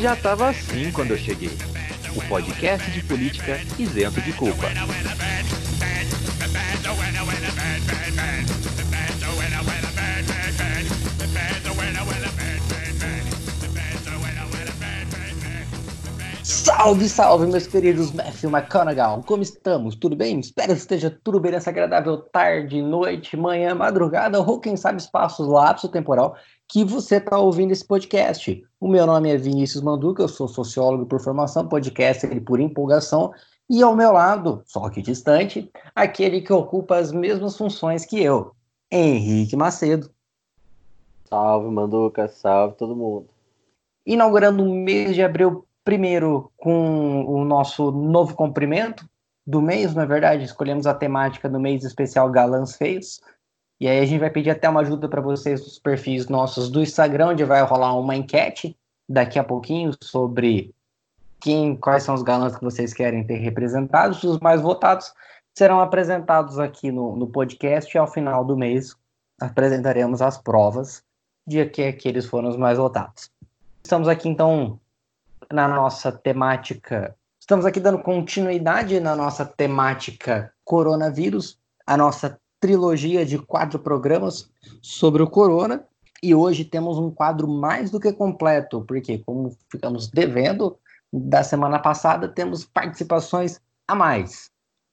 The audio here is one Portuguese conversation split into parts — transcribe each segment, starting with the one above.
Já tava assim quando eu cheguei. O podcast de política isento de culpa. Salve, salve, meus queridos Matthew McConaughey! Como estamos? Tudo bem? Espero que esteja tudo bem nessa agradável tarde, noite, manhã, madrugada ou quem sabe espaço lapso temporal que você está ouvindo esse podcast. O meu nome é Vinícius Manduca, eu sou sociólogo por formação, podcaster por empolgação, e ao meu lado, só que distante, aquele que ocupa as mesmas funções que eu, Henrique Macedo. Salve, Manduca, salve todo mundo. Inaugurando o mês de abril primeiro com o nosso novo comprimento do mês, na é verdade, escolhemos a temática do mês especial Galãs Feios. E aí a gente vai pedir até uma ajuda para vocês dos perfis nossos do Instagram, onde vai rolar uma enquete daqui a pouquinho sobre quem, quais são os galãs que vocês querem ter representados. Os mais votados serão apresentados aqui no, no podcast e ao final do mês apresentaremos as provas de que aqueles foram os mais votados. Estamos aqui então na nossa temática. Estamos aqui dando continuidade na nossa temática coronavírus, a nossa trilogia de quatro programas sobre o corona. E hoje temos um quadro mais do que completo, porque, como ficamos devendo da semana passada, temos participações a mais.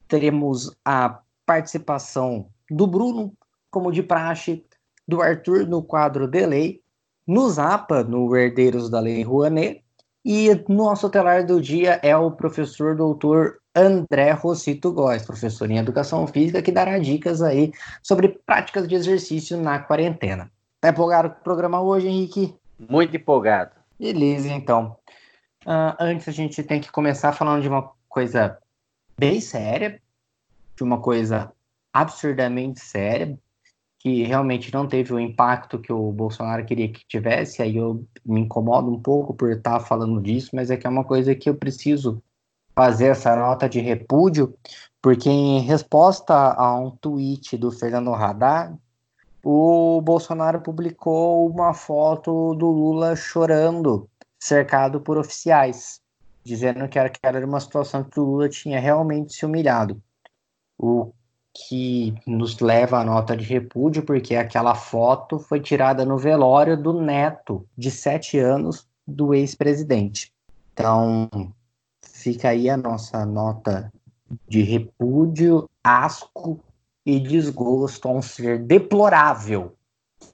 Teremos a participação do Bruno, como de praxe, do Arthur no quadro de lei, no Zapa, no Herdeiros da Lei Rouanet, e nosso telar do dia é o professor doutor André Rossito Góes, professor em Educação Física, que dará dicas aí sobre práticas de exercício na quarentena. Tá empolgado com o programa hoje, Henrique? Muito empolgado. Beleza, então. Uh, antes a gente tem que começar falando de uma coisa bem séria, de uma coisa absurdamente séria, que realmente não teve o impacto que o Bolsonaro queria que tivesse, aí eu me incomodo um pouco por estar falando disso, mas é que é uma coisa que eu preciso fazer essa nota de repúdio, porque em resposta a um tweet do Fernando Haddad, o Bolsonaro publicou uma foto do Lula chorando, cercado por oficiais, dizendo que era, que era uma situação que o Lula tinha realmente se humilhado. O que nos leva à nota de repúdio, porque aquela foto foi tirada no velório do neto de sete anos do ex-presidente. Então, fica aí a nossa nota de repúdio, asco e desgosto a um ser deplorável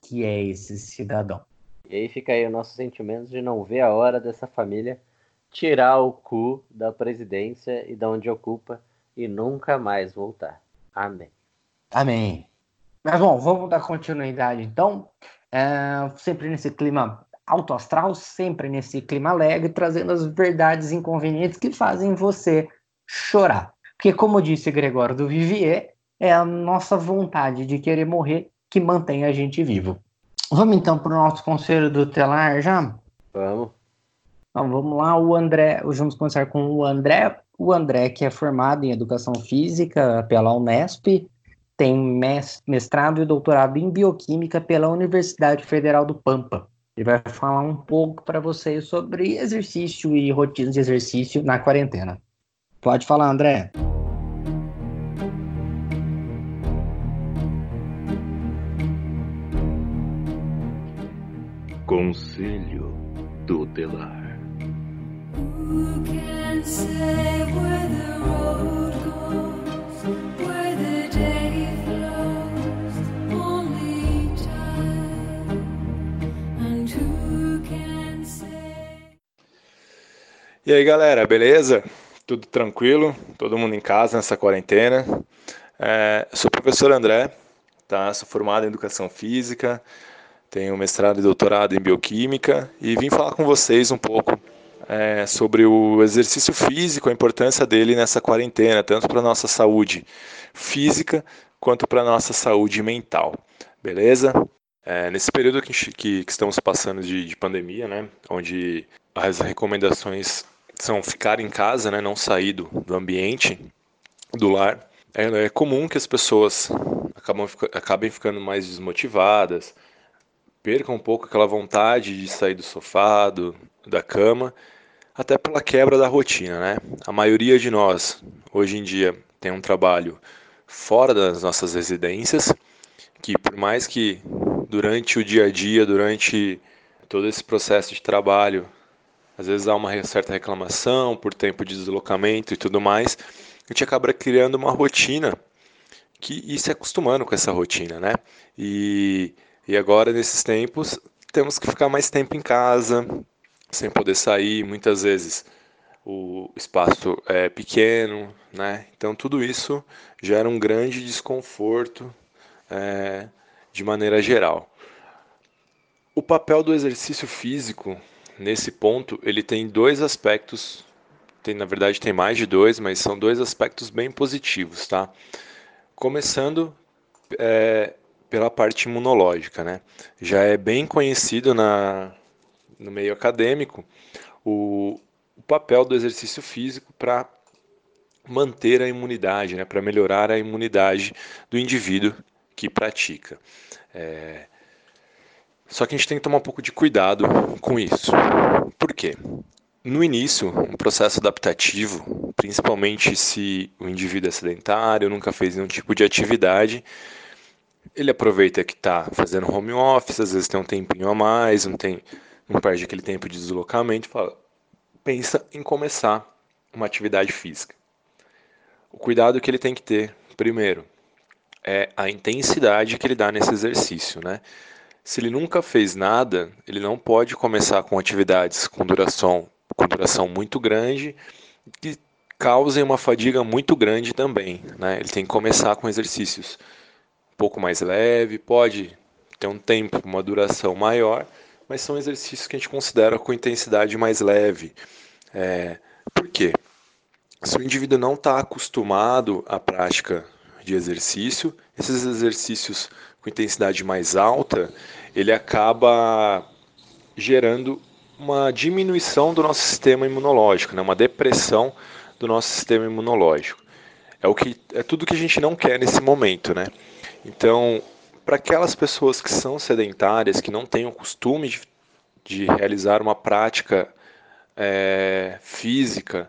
que é esse cidadão. E aí fica aí o nosso sentimento de não ver a hora dessa família tirar o cu da presidência e da onde ocupa e nunca mais voltar. Amém. Amém. Mas bom, vamos dar continuidade então. É, sempre nesse clima alto astral, sempre nesse clima alegre, trazendo as verdades inconvenientes que fazem você chorar. Porque, como disse Gregório do Vivier, é a nossa vontade de querer morrer que mantém a gente vivo. Vamos então para o nosso conselho do telar já? Vamos. Então, vamos lá, o André, vamos começar com o André. O André, que é formado em Educação Física pela Unesp, tem mestrado e doutorado em Bioquímica pela Universidade Federal do Pampa. Ele vai falar um pouco para vocês sobre exercício e rotinas de exercício na quarentena. Pode falar, André. Conselho tutelar. E aí galera, beleza? Tudo tranquilo? Todo mundo em casa nessa quarentena? É, sou o professor André, tá? sou formado em Educação Física, tenho mestrado e doutorado em Bioquímica e vim falar com vocês um pouco é, sobre o exercício físico, a importância dele nessa quarentena, tanto para a nossa saúde física quanto para a nossa saúde mental. Beleza? É, nesse período que, que, que, estamos passando de, de pandemia, né, onde as recomendações são ficar em casa, né, não sair do, do ambiente, do lar, é, é comum que as pessoas acabam, acabem ficando mais desmotivadas, perca um pouco aquela vontade de sair do sofá, do, da cama, até pela quebra da rotina, né? A maioria de nós, hoje em dia, tem um trabalho fora das nossas residências, que por mais que durante o dia a dia, durante todo esse processo de trabalho, às vezes há uma certa reclamação por tempo de deslocamento e tudo mais, a gente acaba criando uma rotina que, e se acostumando com essa rotina, né? E, e agora, nesses tempos, temos que ficar mais tempo em casa, sem poder sair, muitas vezes o espaço é pequeno, né? Então tudo isso gera um grande desconforto é, de maneira geral. O papel do exercício físico nesse ponto ele tem dois aspectos, tem na verdade tem mais de dois, mas são dois aspectos bem positivos, tá? Começando é, pela parte imunológica, né? Já é bem conhecido na, no meio acadêmico o, o papel do exercício físico para manter a imunidade, né, para melhorar a imunidade do indivíduo que pratica. É... Só que a gente tem que tomar um pouco de cuidado com isso. Por quê? No início, um processo adaptativo, principalmente se o indivíduo é sedentário, nunca fez nenhum tipo de atividade, ele aproveita que está fazendo home office, às vezes tem um tempinho a mais, não tem, não perde aquele tempo de deslocamento, fala, pensa em começar uma atividade física. O cuidado que ele tem que ter, primeiro, é a intensidade que ele dá nesse exercício, né? Se ele nunca fez nada, ele não pode começar com atividades com duração, com duração muito grande que causem uma fadiga muito grande também, né? Ele tem que começar com exercícios um pouco mais leve, pode ter um tempo, uma duração maior, mas são exercícios que a gente considera com intensidade mais leve. É, por quê? Se o indivíduo não está acostumado à prática de exercício, esses exercícios com intensidade mais alta, ele acaba gerando uma diminuição do nosso sistema imunológico, né? uma depressão do nosso sistema imunológico. É, o que, é tudo que a gente não quer nesse momento, né? Então, para aquelas pessoas que são sedentárias, que não têm o costume de, de realizar uma prática é, física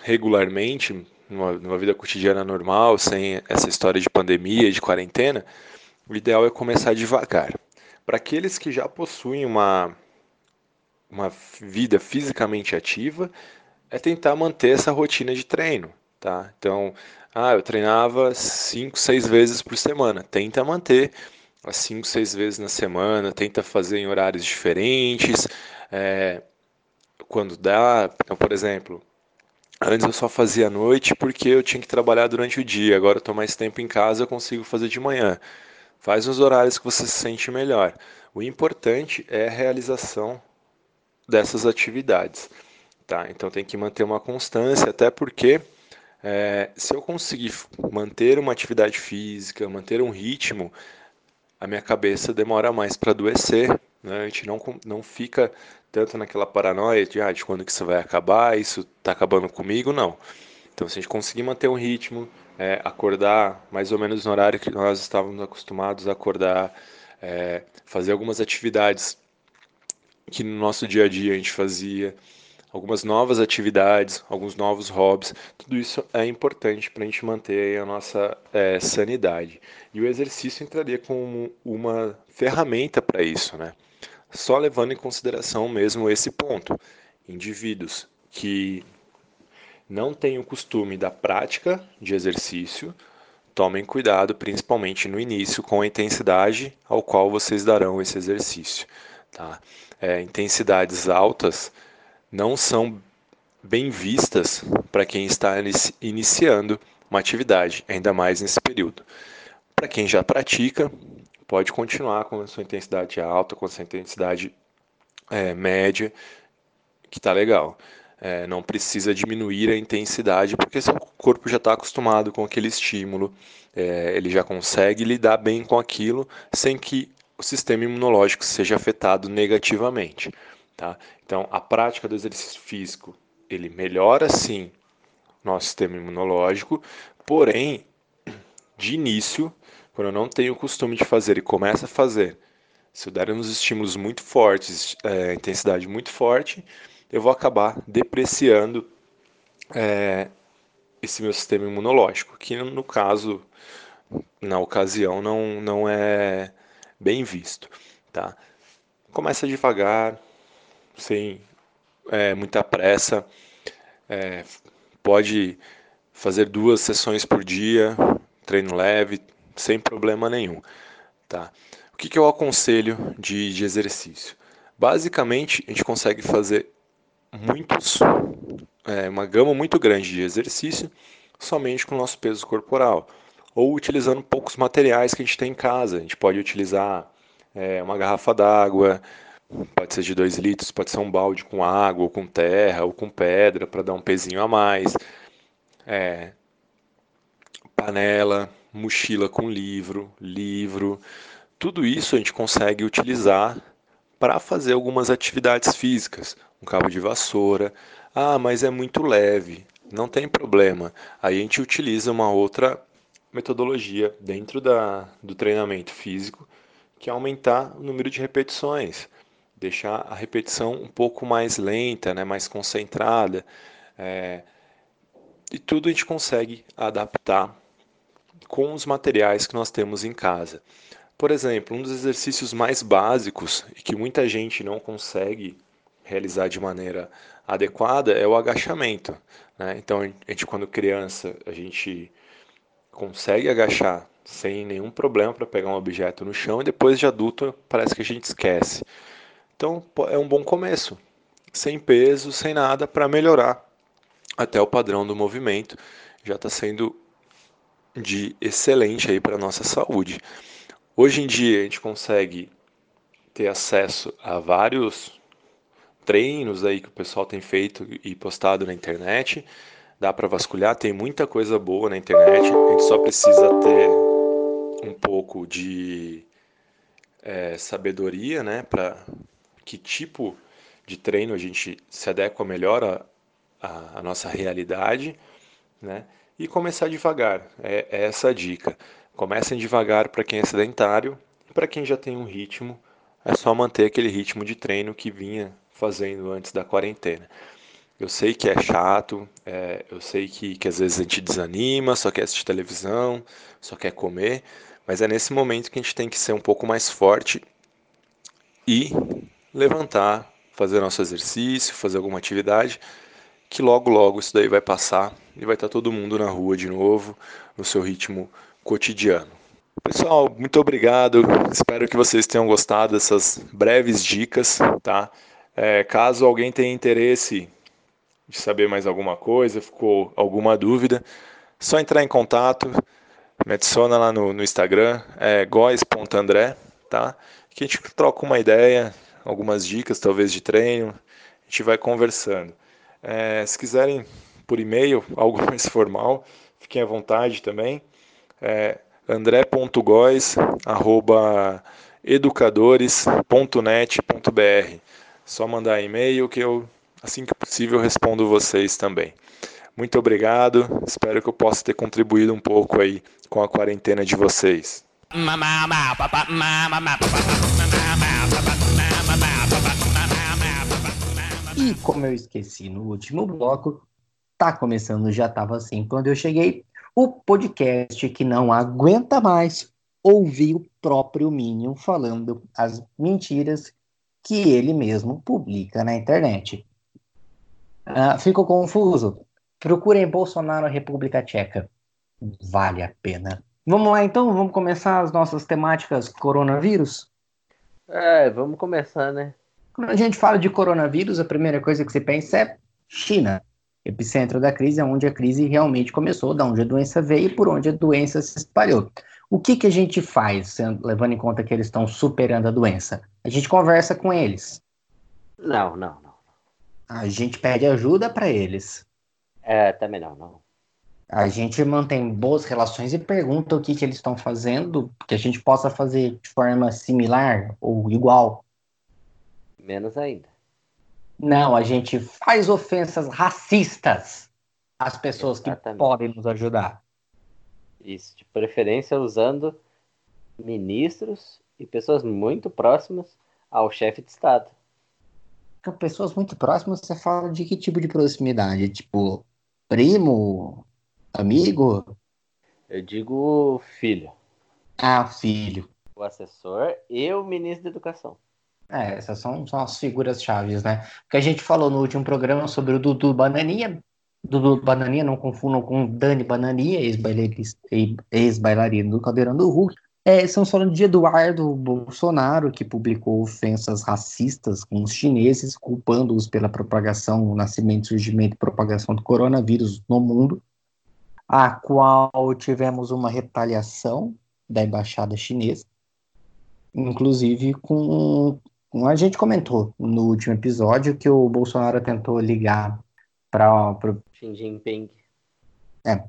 regularmente, numa, numa, vida cotidiana normal, sem essa história de pandemia, de quarentena, o ideal é começar devagar. Para aqueles que já possuem uma, uma vida fisicamente ativa, é tentar manter essa rotina de treino. Tá? Então, ah, eu treinava 5, 6 vezes por semana. Tenta manter as 5, 6 vezes na semana, tenta fazer em horários diferentes, é, quando dá. Então, por exemplo, antes eu só fazia à noite porque eu tinha que trabalhar durante o dia, agora eu estou mais tempo em casa, eu consigo fazer de manhã. Faz os horários que você se sente melhor. O importante é a realização dessas atividades. Tá? Então tem que manter uma constância, até porque é, se eu conseguir manter uma atividade física, manter um ritmo, a minha cabeça demora mais para adoecer. Né? A gente não, não fica tanto naquela paranoia de, ah, de quando que isso vai acabar, isso está acabando comigo, não. Então, se a gente conseguir manter um ritmo, é, acordar mais ou menos no horário que nós estávamos acostumados a acordar, é, fazer algumas atividades que no nosso dia a dia a gente fazia, algumas novas atividades, alguns novos hobbies, tudo isso é importante para a gente manter a nossa é, sanidade. E o exercício entraria como uma ferramenta para isso, né? Só levando em consideração mesmo esse ponto. Indivíduos que não têm o costume da prática de exercício, tomem cuidado, principalmente no início, com a intensidade ao qual vocês darão esse exercício. Tá? É, intensidades altas não são bem vistas para quem está iniciando uma atividade, ainda mais nesse período. Para quem já pratica, pode continuar com a sua intensidade alta, com a sua intensidade é, média, que está legal. É, não precisa diminuir a intensidade, porque seu corpo já está acostumado com aquele estímulo, é, ele já consegue lidar bem com aquilo sem que o sistema imunológico seja afetado negativamente. Tá? Então, a prática do exercício físico, ele melhora sim nosso sistema imunológico, porém, de início, quando eu não tenho o costume de fazer e começo a fazer Se eu der uns estímulos muito fortes, é, intensidade muito forte, eu vou acabar depreciando é, esse meu sistema imunológico, que no caso, na ocasião, não, não é bem visto. Tá? Começa devagar, sem é, muita pressa, é, pode fazer duas sessões por dia, treino leve, sem problema nenhum. Tá? O que, que eu aconselho de, de exercício? Basicamente, a gente consegue fazer muitos, é, uma gama muito grande de exercício somente com o nosso peso corporal ou utilizando poucos materiais que a gente tem em casa. A gente pode utilizar é, uma garrafa d'água, pode ser de 2 litros, pode ser um balde com água, ou com terra, ou com pedra para dar um pezinho a mais. É, panela, mochila com livro, livro. Tudo isso a gente consegue utilizar para fazer algumas atividades físicas. Um cabo de vassoura. Ah, mas é muito leve. Não tem problema. Aí a gente utiliza uma outra metodologia dentro da, do treinamento físico, que é aumentar o número de repetições, deixar a repetição um pouco mais lenta, né, mais concentrada. É, e tudo a gente consegue adaptar com os materiais que nós temos em casa. Por exemplo, um dos exercícios mais básicos e que muita gente não consegue realizar de maneira adequada é o agachamento. Né? Então, a gente, quando criança, a gente consegue agachar sem nenhum problema para pegar um objeto no chão e depois de adulto parece que a gente esquece. Então, é um bom começo, sem peso, sem nada, para melhorar até o padrão do movimento. Já está sendo de excelente aí para nossa saúde. Hoje em dia a gente consegue ter acesso a vários treinos aí que o pessoal tem feito e postado na internet. Dá para vasculhar, tem muita coisa boa na internet. A gente só precisa ter um pouco de é, sabedoria, né, para que tipo de treino a gente se adequa melhor à, à, à nossa realidade, né? e começar devagar. É, é essa a dica. Comecem devagar para quem é sedentário e para quem já tem um ritmo, é só manter aquele ritmo de treino que vinha fazendo antes da quarentena. Eu sei que é chato, é, eu sei que, que às vezes a gente desanima, só quer assistir televisão, só quer comer, mas é nesse momento que a gente tem que ser um pouco mais forte e levantar, fazer nosso exercício, fazer alguma atividade que logo logo isso daí vai passar e vai estar todo mundo na rua de novo, no seu ritmo cotidiano. Pessoal, muito obrigado. Espero que vocês tenham gostado dessas breves dicas, tá? É, caso alguém tenha interesse de saber mais alguma coisa, ficou alguma dúvida, só entrar em contato, me adiciona lá no, no Instagram, é gois.andré, tá? Que a gente troca uma ideia, algumas dicas talvez de treino, a gente vai conversando. É, se quiserem por e-mail, algo mais formal, fiquem à vontade também. É, andré.góes.educadores.net.br Só mandar e-mail que eu, assim que possível, respondo vocês também. Muito obrigado, espero que eu possa ter contribuído um pouco aí com a quarentena de vocês. E como eu esqueci no último bloco, tá começando, já estava assim quando eu cheguei, o podcast que não aguenta mais ouvir o próprio Minion falando as mentiras que ele mesmo publica na internet. Ah, ficou confuso? Procurem Bolsonaro República Tcheca. Vale a pena. Vamos lá então, vamos começar as nossas temáticas coronavírus? É, vamos começar, né? Quando a gente fala de coronavírus, a primeira coisa que você pensa é China. Epicentro da crise é onde a crise realmente começou, da onde a doença veio e por onde a doença se espalhou. O que, que a gente faz, levando em conta que eles estão superando a doença? A gente conversa com eles. Não, não, não. A gente pede ajuda para eles. É, também não, não. A gente mantém boas relações e pergunta o que, que eles estão fazendo, que a gente possa fazer de forma similar ou igual. Menos ainda. Não, a gente faz ofensas racistas às pessoas Exatamente. que podem nos ajudar. Isso, de preferência usando ministros e pessoas muito próximas ao chefe de Estado. Com pessoas muito próximas, você fala de que tipo de proximidade? Tipo, primo? Amigo? Eu digo filho. Ah, filho. O assessor e o ministro da Educação. É, essas são, são as figuras chaves, né? Porque a gente falou no último programa sobre o Dudu Bananinha. Dudu Bananinha, não confundam com Dani Bananinha, ex-bailarino do Caldeirão do Hulk. É, estamos falando de Eduardo Bolsonaro, que publicou ofensas racistas com os chineses, culpando-os pela propagação, nascimento, surgimento e propagação do coronavírus no mundo, a qual tivemos uma retaliação da embaixada chinesa, inclusive com a gente comentou no último episódio que o Bolsonaro tentou ligar para o Xi Jinping. É,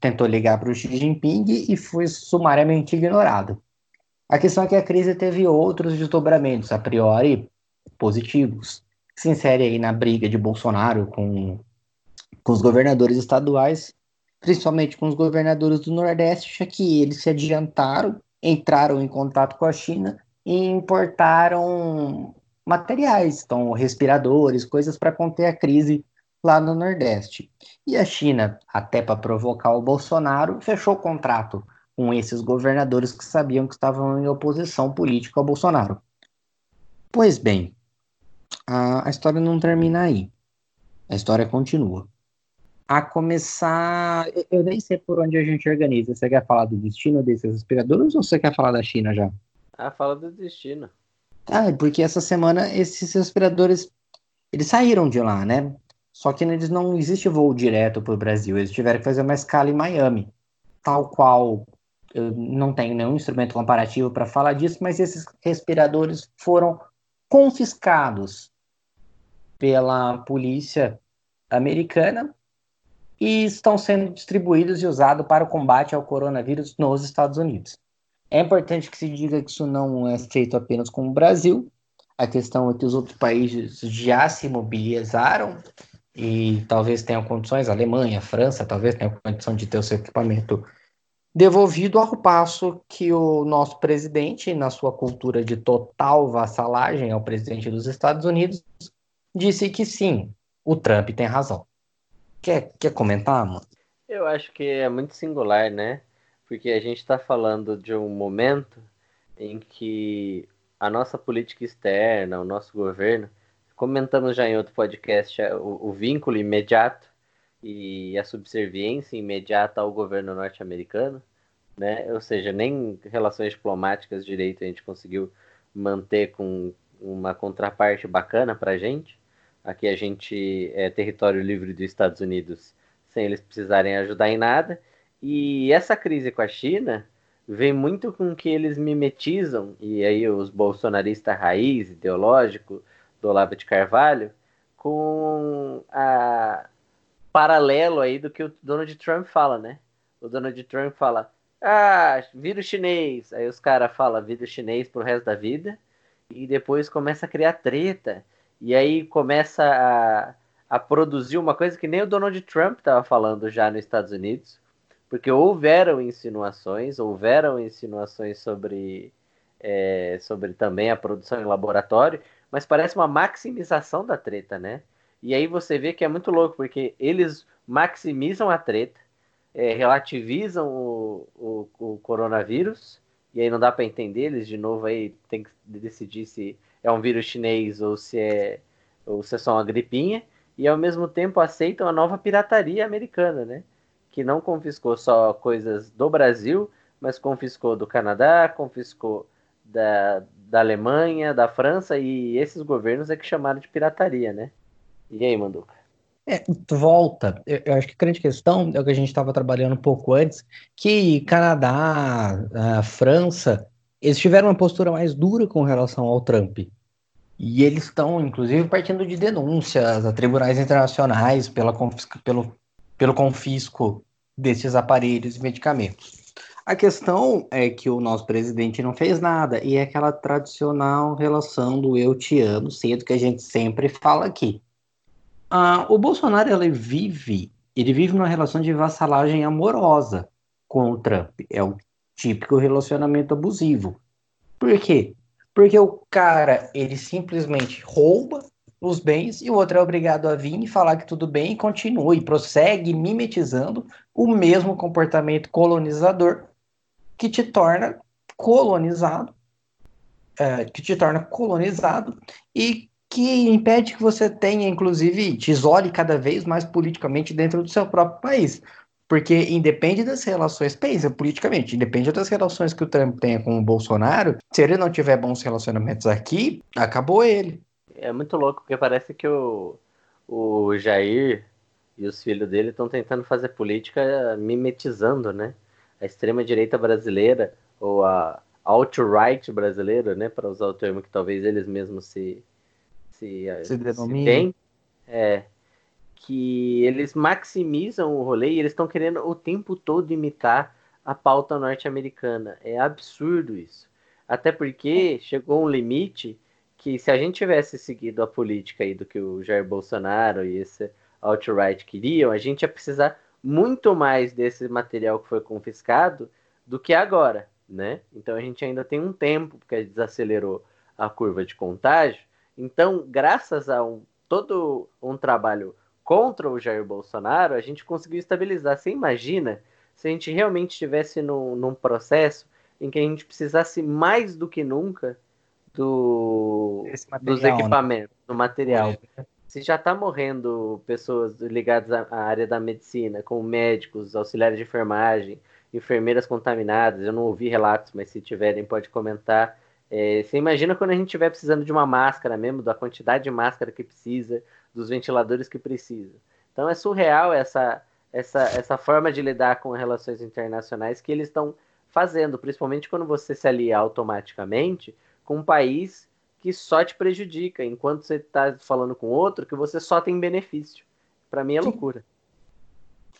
tentou ligar para o Xi Jinping e foi sumariamente ignorado. A questão é que a crise teve outros desdobramentos, a priori positivos, se insere aí na briga de Bolsonaro com, com os governadores estaduais, principalmente com os governadores do Nordeste, já que eles se adiantaram, entraram em contato com a China e importaram materiais, então respiradores, coisas para conter a crise lá no Nordeste. E a China, até para provocar o Bolsonaro, fechou o contrato com esses governadores que sabiam que estavam em oposição política ao Bolsonaro. Pois bem, a, a história não termina aí. A história continua. A começar. Eu nem sei por onde a gente organiza. Você quer falar do destino desses respiradores ou você quer falar da China já? Ah, fala do destino. Ah, porque essa semana esses respiradores eles saíram de lá, né? Só que eles não existe voo direto para o Brasil. Eles tiveram que fazer uma escala em Miami, tal qual eu não tenho nenhum instrumento comparativo para falar disso, mas esses respiradores foram confiscados pela polícia americana e estão sendo distribuídos e usados para o combate ao coronavírus nos Estados Unidos. É importante que se diga que isso não é feito apenas com o Brasil. A questão é que os outros países já se mobilizaram e talvez tenham condições, a Alemanha, a França, talvez tenham condição de ter o seu equipamento devolvido, ao passo que o nosso presidente, na sua cultura de total vassalagem ao presidente dos Estados Unidos, disse que sim, o Trump tem razão. Quer, quer comentar, mano? Eu acho que é muito singular, né? Porque a gente está falando de um momento em que a nossa política externa, o nosso governo, comentamos já em outro podcast é, o, o vínculo imediato e a subserviência imediata ao governo norte-americano, né? Ou seja, nem relações diplomáticas direito a gente conseguiu manter com uma contraparte bacana para a gente. Aqui a gente é território livre dos Estados Unidos sem eles precisarem ajudar em nada. E essa crise com a China vem muito com que eles mimetizam, e aí os bolsonaristas raiz, ideológico, do Olavo de Carvalho, com a paralelo aí do que o Donald Trump fala, né? O Donald Trump fala, ah, vírus chinês. Aí os caras falam vírus chinês pro resto da vida, e depois começa a criar treta, e aí começa a, a produzir uma coisa que nem o Donald Trump estava falando já nos Estados Unidos, porque houveram insinuações, houveram insinuações sobre, é, sobre também a produção em laboratório, mas parece uma maximização da treta, né? E aí você vê que é muito louco, porque eles maximizam a treta, é, relativizam o, o, o, coronavírus, e aí não dá para entender, eles de novo aí tem que decidir se é um vírus chinês ou se é, ou se é só uma gripinha, e ao mesmo tempo aceitam a nova pirataria americana, né? Que não confiscou só coisas do Brasil, mas confiscou do Canadá, confiscou da, da Alemanha, da França, e esses governos é que chamaram de pirataria, né? E aí, Manduca? É, volta. Eu, eu, acho que a grande questão é o que a gente estava trabalhando um pouco antes, que Canadá, França, eles tiveram uma postura mais dura com relação ao Trump. E eles estão, inclusive, partindo de denúncias a tribunais internacionais pela confisca, pelo, pelo confisco desses aparelhos e medicamentos. A questão é que o nosso presidente não fez nada, e é aquela tradicional relação do eu te amo, sendo que a gente sempre fala aqui. Ah, o Bolsonaro ele vive, ele vive numa relação de vassalagem amorosa com o Trump. É o típico relacionamento abusivo. Por quê? Porque o cara, ele simplesmente rouba os bens e o outro é obrigado a vir e falar que tudo bem e continua e prossegue mimetizando o mesmo comportamento colonizador que te torna colonizado, é, que te torna colonizado e que impede que você tenha, inclusive, te isole cada vez mais politicamente dentro do seu próprio país. Porque independe das relações, pensa politicamente, independe das relações que o Trump tenha com o Bolsonaro, se ele não tiver bons relacionamentos aqui, acabou ele. É muito louco, porque parece que o, o Jair e os filhos dele estão tentando fazer política mimetizando, né? A extrema-direita brasileira, ou a alt-right brasileira, né? Para usar o termo que talvez eles mesmos se, se, Se se denomina. deem, é, que eles maximizam o rolê e eles estão querendo o tempo todo imitar a pauta norte-americana. É absurdo isso. Até porque chegou um limite que se a gente tivesse seguido a política aí do que o Jair Bolsonaro e esse alt-right queriam, a gente ia precisar muito mais desse material que foi confiscado do que agora, né? Então a gente ainda tem um tempo, porque desacelerou a curva de contágio. Então, graças a um, todo um trabalho contra o Jair Bolsonaro, a gente conseguiu estabilizar. Você imagina se a gente realmente estivesse num, num processo em que a gente precisasse mais do que nunca do, dos né? equipamentos, do material. Se já está morrendo pessoas ligadas à à área da medicina, como médicos, auxiliares de enfermagem, enfermeiras contaminadas, eu não ouvi relatos, mas se tiverem pode comentar. É, você imagina quando a gente estiver precisando de uma máscara mesmo, da quantidade de máscara que precisa, dos ventiladores que precisa. Então é surreal essa, essa, essa forma de lidar com relações internacionais que eles estão fazendo, principalmente quando você se alia automaticamente com um país que só te prejudica, enquanto você está falando com outro que você só tem benefício. Para mim é loucura.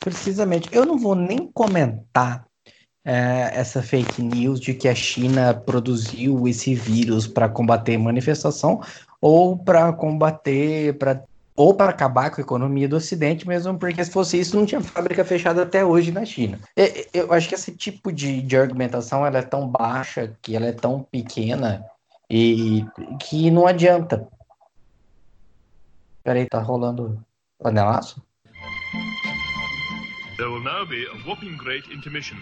Precisamente. Eu não vou nem comentar é, essa fake news de que a China produziu esse vírus para combater manifestação ou para combater, pra, ou para acabar com a economia do Ocidente, mesmo porque se fosse isso, não tinha fábrica fechada até hoje na China. E- e- Eu acho que esse tipo de, de argumentação ela é tão baixa, que ela é tão pequena e que não adianta. Peraí, tá rolando panelaço? There will now be a whopping great intermission,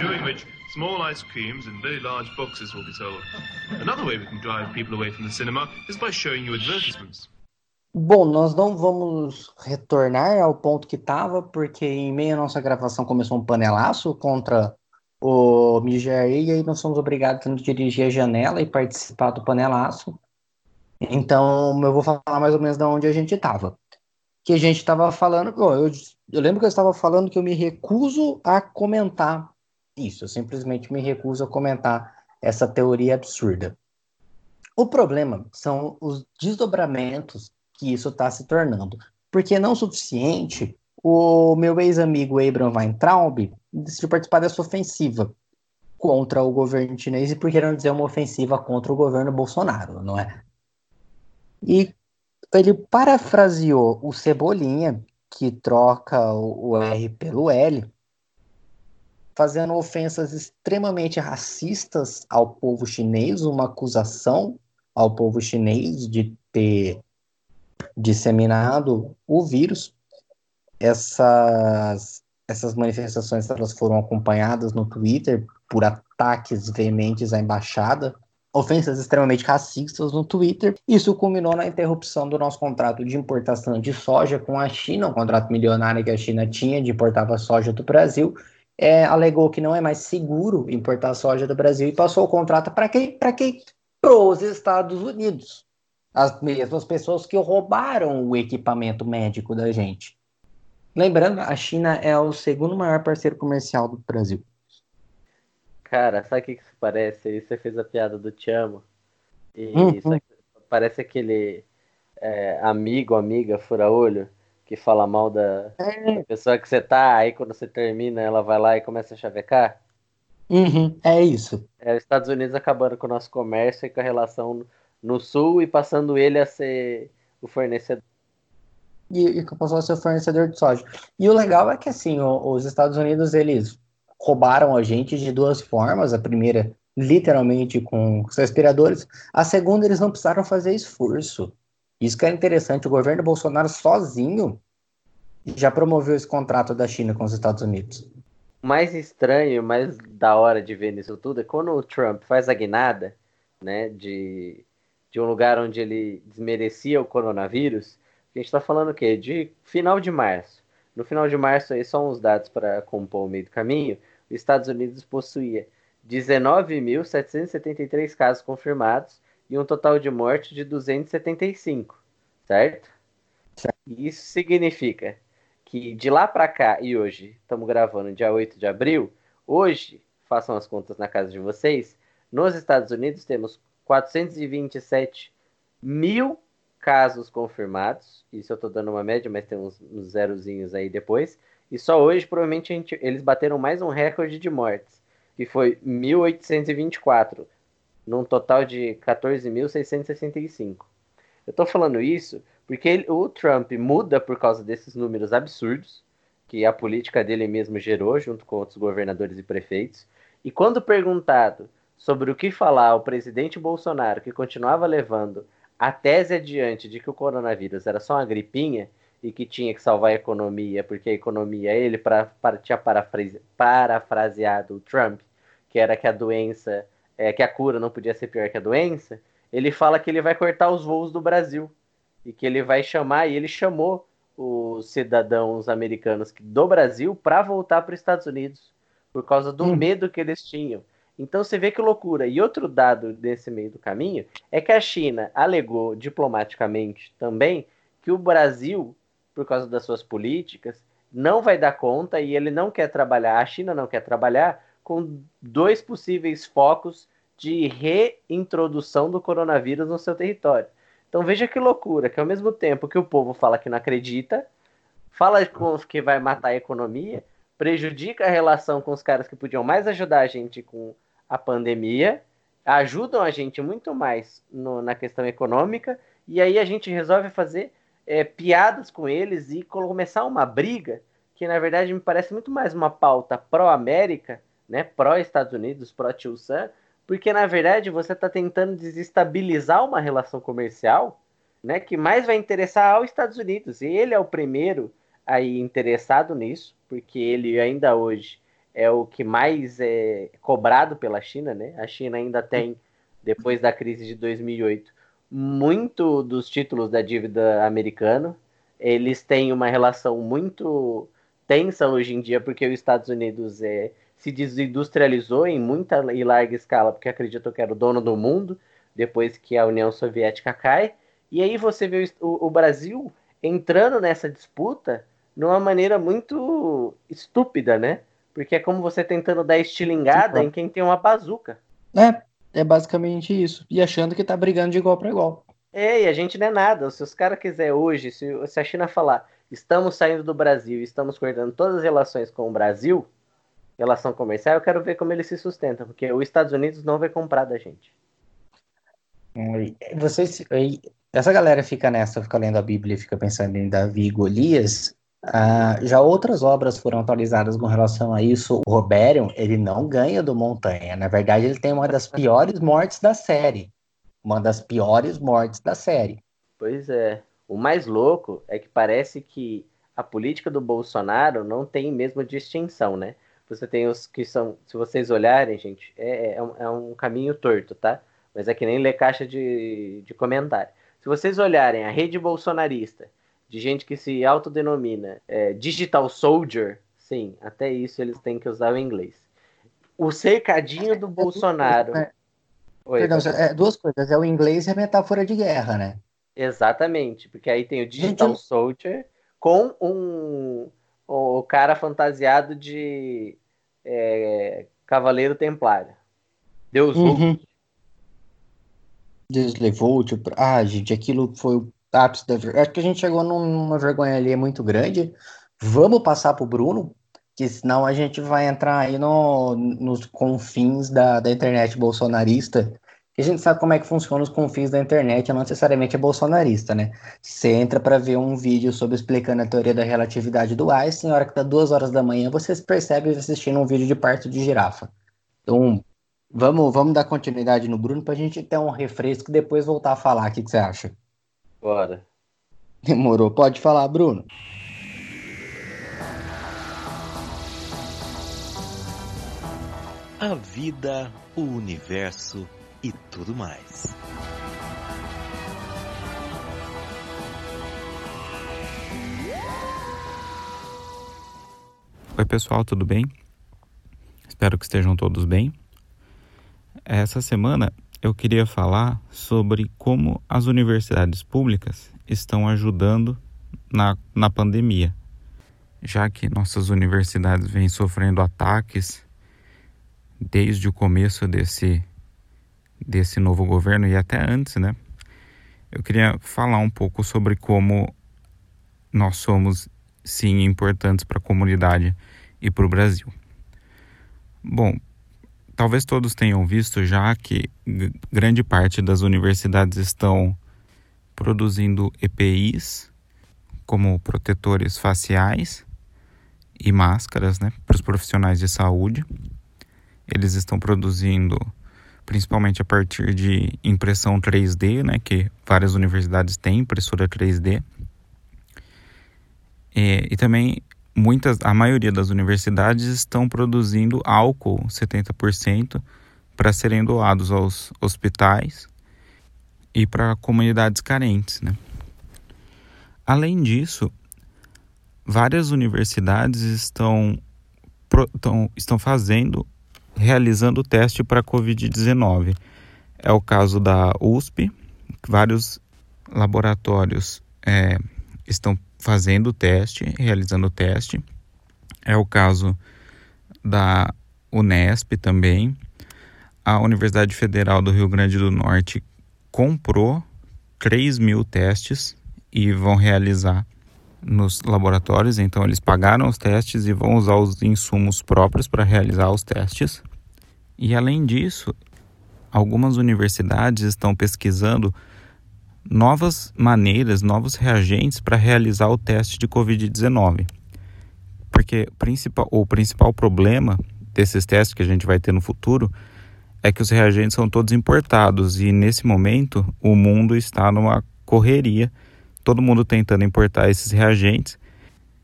during which small ice creams in very large boxes will be sold. Another way we can drive people away from the cinema is by showing you advertisements. Bom, nós não vamos retornar ao ponto que estava, porque em meio à nossa gravação começou um panelaço contra o Mijaí, e aí nós somos obrigados a dirigir a janela e participar do panelaço. Então, eu vou falar mais ou menos de onde a gente estava. Que a gente estava falando. bom, eu, eu lembro que eu estava falando que eu me recuso a comentar isso. Eu simplesmente me recuso a comentar essa teoria absurda. O problema são os desdobramentos que isso está se tornando. Porque não o suficiente, o meu ex-amigo Abraham Weintraub decidiu participar dessa ofensiva contra o governo chinês, e por que não dizer uma ofensiva contra o governo Bolsonaro, não é? E ele parafraseou o Cebolinha, que troca o, o R pelo L, fazendo ofensas extremamente racistas ao povo chinês, uma acusação ao povo chinês de ter disseminado o vírus. Essas, essas manifestações elas foram acompanhadas no Twitter por ataques veementes à embaixada, ofensas extremamente racistas no Twitter. Isso culminou na interrupção do nosso contrato de importação de soja com a China, um contrato milionário que a China tinha de importar soja do Brasil. É, alegou que não é mais seguro importar soja do Brasil e passou o contrato para quem? Para quem? Para os Estados Unidos. As mesmas pessoas que roubaram o equipamento médico da gente. Lembrando, a China é o segundo maior parceiro comercial do Brasil. Cara, sabe o que, isso parece? Aí você fez a piada do Te Amo. E Hum, isso aqui parece aquele é, amigo, amiga, fura-olho, que fala mal da É, pessoa que você tá, aí quando você termina, ela vai lá e começa a chavecar. uhum, é isso. É os Estados Unidos acabando com o nosso comércio e com a relação no sul e passando ele a ser o fornecedor. E, e que passou a ser fornecedor de soja. E o legal é que, assim, o- os Estados Unidos, eles roubaram a gente de duas formas. A primeira, literalmente com os respiradores. A segunda, eles não precisaram fazer esforço. Isso que é interessante, o governo Bolsonaro sozinho já promoveu esse contrato da China com os Estados Unidos. Mais estranho, mais da hora de ver nisso tudo é quando o Trump faz a guinada, né, de, de um lugar onde ele desmerecia o coronavírus, a gente está falando o quê? De final de março. No final de março, aí só uns dados para compor o meio do caminho, os Estados Unidos possuía 19.773 casos confirmados e um total de mortes de 275, certo? Isso significa que de lá para cá e hoje, estamos gravando dia 8 de abril, hoje, façam as contas na casa de vocês, nos Estados Unidos temos 427 mil casos confirmados, isso eu estou dando uma média, mas tem uns, uns zerozinhos aí depois, e só hoje provavelmente gente, eles bateram mais um recorde de mortes, que foi 1.824, num total de 14.665. Eu estou falando isso porque ele, o Trump muda por causa desses números absurdos que a política dele mesmo gerou, junto com outros governadores e prefeitos. E quando perguntado sobre o que falar ao presidente Bolsonaro, que continuava levando a tese adiante de que o coronavírus era só uma gripinha e que tinha que salvar a economia, porque a economia, ele pra, pra, tinha parafrase, parafraseado o Trump, que era que a doença, é, que a cura não podia ser pior que a doença, ele fala que ele vai cortar os voos do Brasil e que ele vai chamar, e ele chamou os cidadãos americanos do Brasil para voltar para os Estados Unidos, por causa do hum. medo que eles tinham. Então você vê que loucura. E outro dado desse meio do caminho é que a China alegou diplomaticamente também que o Brasil, por causa das suas políticas, não vai dar conta e ele não quer trabalhar, a China não quer trabalhar com dois possíveis focos de reintrodução do coronavírus no seu território. Então veja que loucura, que ao mesmo tempo que o povo fala que não acredita, fala que vai matar a economia, prejudica a relação com os caras que podiam mais ajudar a gente com a pandemia, ajudam a gente muito mais no, na questão econômica, e aí a gente resolve fazer é, piadas com eles e começar uma briga que na verdade me parece muito mais uma pauta pró-América, né, pró-Estados Unidos, pró-Tio Sam, porque na verdade você está tentando desestabilizar uma relação comercial, né, que mais vai interessar aos Estados Unidos. E ele é o primeiro aí interessado nisso, porque ele ainda hoje é o que mais é cobrado pela China, né? A China ainda tem, depois da crise de 2008, muito dos títulos da dívida americana. Eles têm uma relação muito tensa hoje em dia, porque os Estados Unidos é, se desindustrializou em muita e larga escala, porque acreditou que era o dono do mundo, depois que a União Soviética cai. E aí você vê o, o Brasil entrando nessa disputa de uma maneira muito estúpida, né? Porque é como você tentando dar estilingada em quem tem uma bazuca. É, é basicamente isso. E achando que tá brigando de igual para igual. É, e a gente não é nada. Se os caras quiser hoje, se, se a China falar, estamos saindo do Brasil, estamos cortando todas as relações com o Brasil, relação comercial, eu quero ver como ele se sustenta, porque os Estados Unidos não vai comprar da gente. Vocês, essa galera fica nessa, fica lendo a Bíblia, fica pensando em Davi e Golias. Ah, já outras obras foram atualizadas com relação a isso. O Roberion, ele não ganha do Montanha. Na verdade, ele tem uma das piores mortes da série. Uma das piores mortes da série. Pois é. O mais louco é que parece que a política do Bolsonaro não tem mesmo distinção, né? Você tem os que são, se vocês olharem, gente, é, é, um, é um caminho torto, tá? Mas é que nem ler caixa de, de comentário. Se vocês olharem a rede bolsonarista, de gente que se autodenomina é, Digital Soldier, sim, até isso eles têm que usar o inglês. O cercadinho do Bolsonaro. É, Oi, Perdão, é, duas coisas, é o inglês e a metáfora de guerra, né? Exatamente, porque aí tem o Digital gente, Soldier com um, o cara fantasiado de é, Cavaleiro Templário. Deus uhum. Deus levou, tipo, ah, gente, aquilo foi o ápice da vergonha. Acho que a gente chegou numa vergonha ali muito grande. Vamos passar pro Bruno, que senão a gente vai entrar aí no, nos confins da, da internet bolsonarista a gente sabe como é que funciona os confins da internet, não necessariamente é bolsonarista, né? Você entra para ver um vídeo sobre explicando a teoria da relatividade do Einstein, na hora que dá duas horas da manhã, você percebe assistindo um vídeo de parto de girafa. Então, Vamos, vamos dar continuidade no Bruno para a gente ter um refresco e depois voltar a falar. O que, que você acha? Bora. Demorou. Pode falar, Bruno. A vida, o universo e tudo mais. Oi, pessoal, tudo bem? Espero que estejam todos bem. Essa semana eu queria falar sobre como as universidades públicas estão ajudando na, na pandemia, já que nossas universidades vêm sofrendo ataques desde o começo desse, desse novo governo e até antes, né? Eu queria falar um pouco sobre como nós somos, sim, importantes para a comunidade e para o Brasil. Bom, talvez todos tenham visto já que grande parte das universidades estão produzindo EPIs como protetores faciais e máscaras né, para os profissionais de saúde. Eles estão produzindo principalmente a partir de impressão 3D, né, que várias universidades têm impressora 3D. E, e também muitas, a maioria das universidades estão produzindo álcool 70% para serem doados aos hospitais e para comunidades carentes, né? Além disso, várias universidades estão, estão, estão fazendo, realizando o teste para Covid-19. É o caso da USP, vários laboratórios é, estão fazendo o teste, realizando o teste. É o caso da Unesp também. A Universidade Federal do Rio Grande do Norte comprou 3 mil testes e vão realizar nos laboratórios. Então, eles pagaram os testes e vão usar os insumos próprios para realizar os testes. E além disso, algumas universidades estão pesquisando novas maneiras, novos reagentes para realizar o teste de Covid-19. Porque principal, o principal problema desses testes que a gente vai ter no futuro é que os reagentes são todos importados e nesse momento o mundo está numa correria, todo mundo tentando importar esses reagentes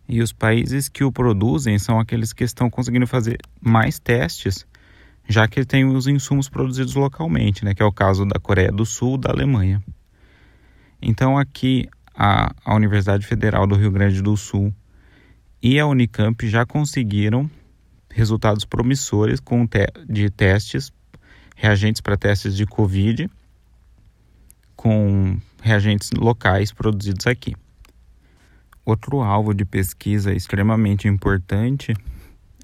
e os países que o produzem são aqueles que estão conseguindo fazer mais testes, já que tem os insumos produzidos localmente, né, que é o caso da Coreia do Sul, da Alemanha. Então aqui a, a Universidade Federal do Rio Grande do Sul e a Unicamp já conseguiram resultados promissores com te de testes, reagentes para testes de Covid, com reagentes locais produzidos aqui. Outro alvo de pesquisa extremamente importante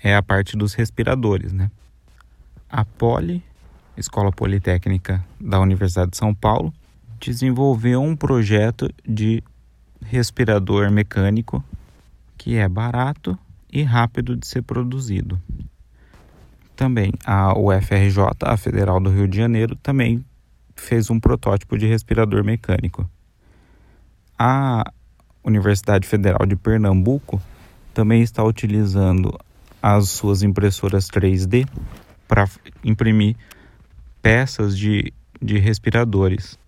é a parte dos respiradores, né? A Poli, Escola Politécnica da Universidade de São Paulo, desenvolveu um projeto de respirador mecânico que é barato e rápido de ser produzido. Também a UFRJ, a Federal do Rio de Janeiro, também fez um protótipo de respirador mecânico. A Universidade Federal de Pernambuco também está utilizando as suas impressoras 3D para imprimir peças de, de respiradores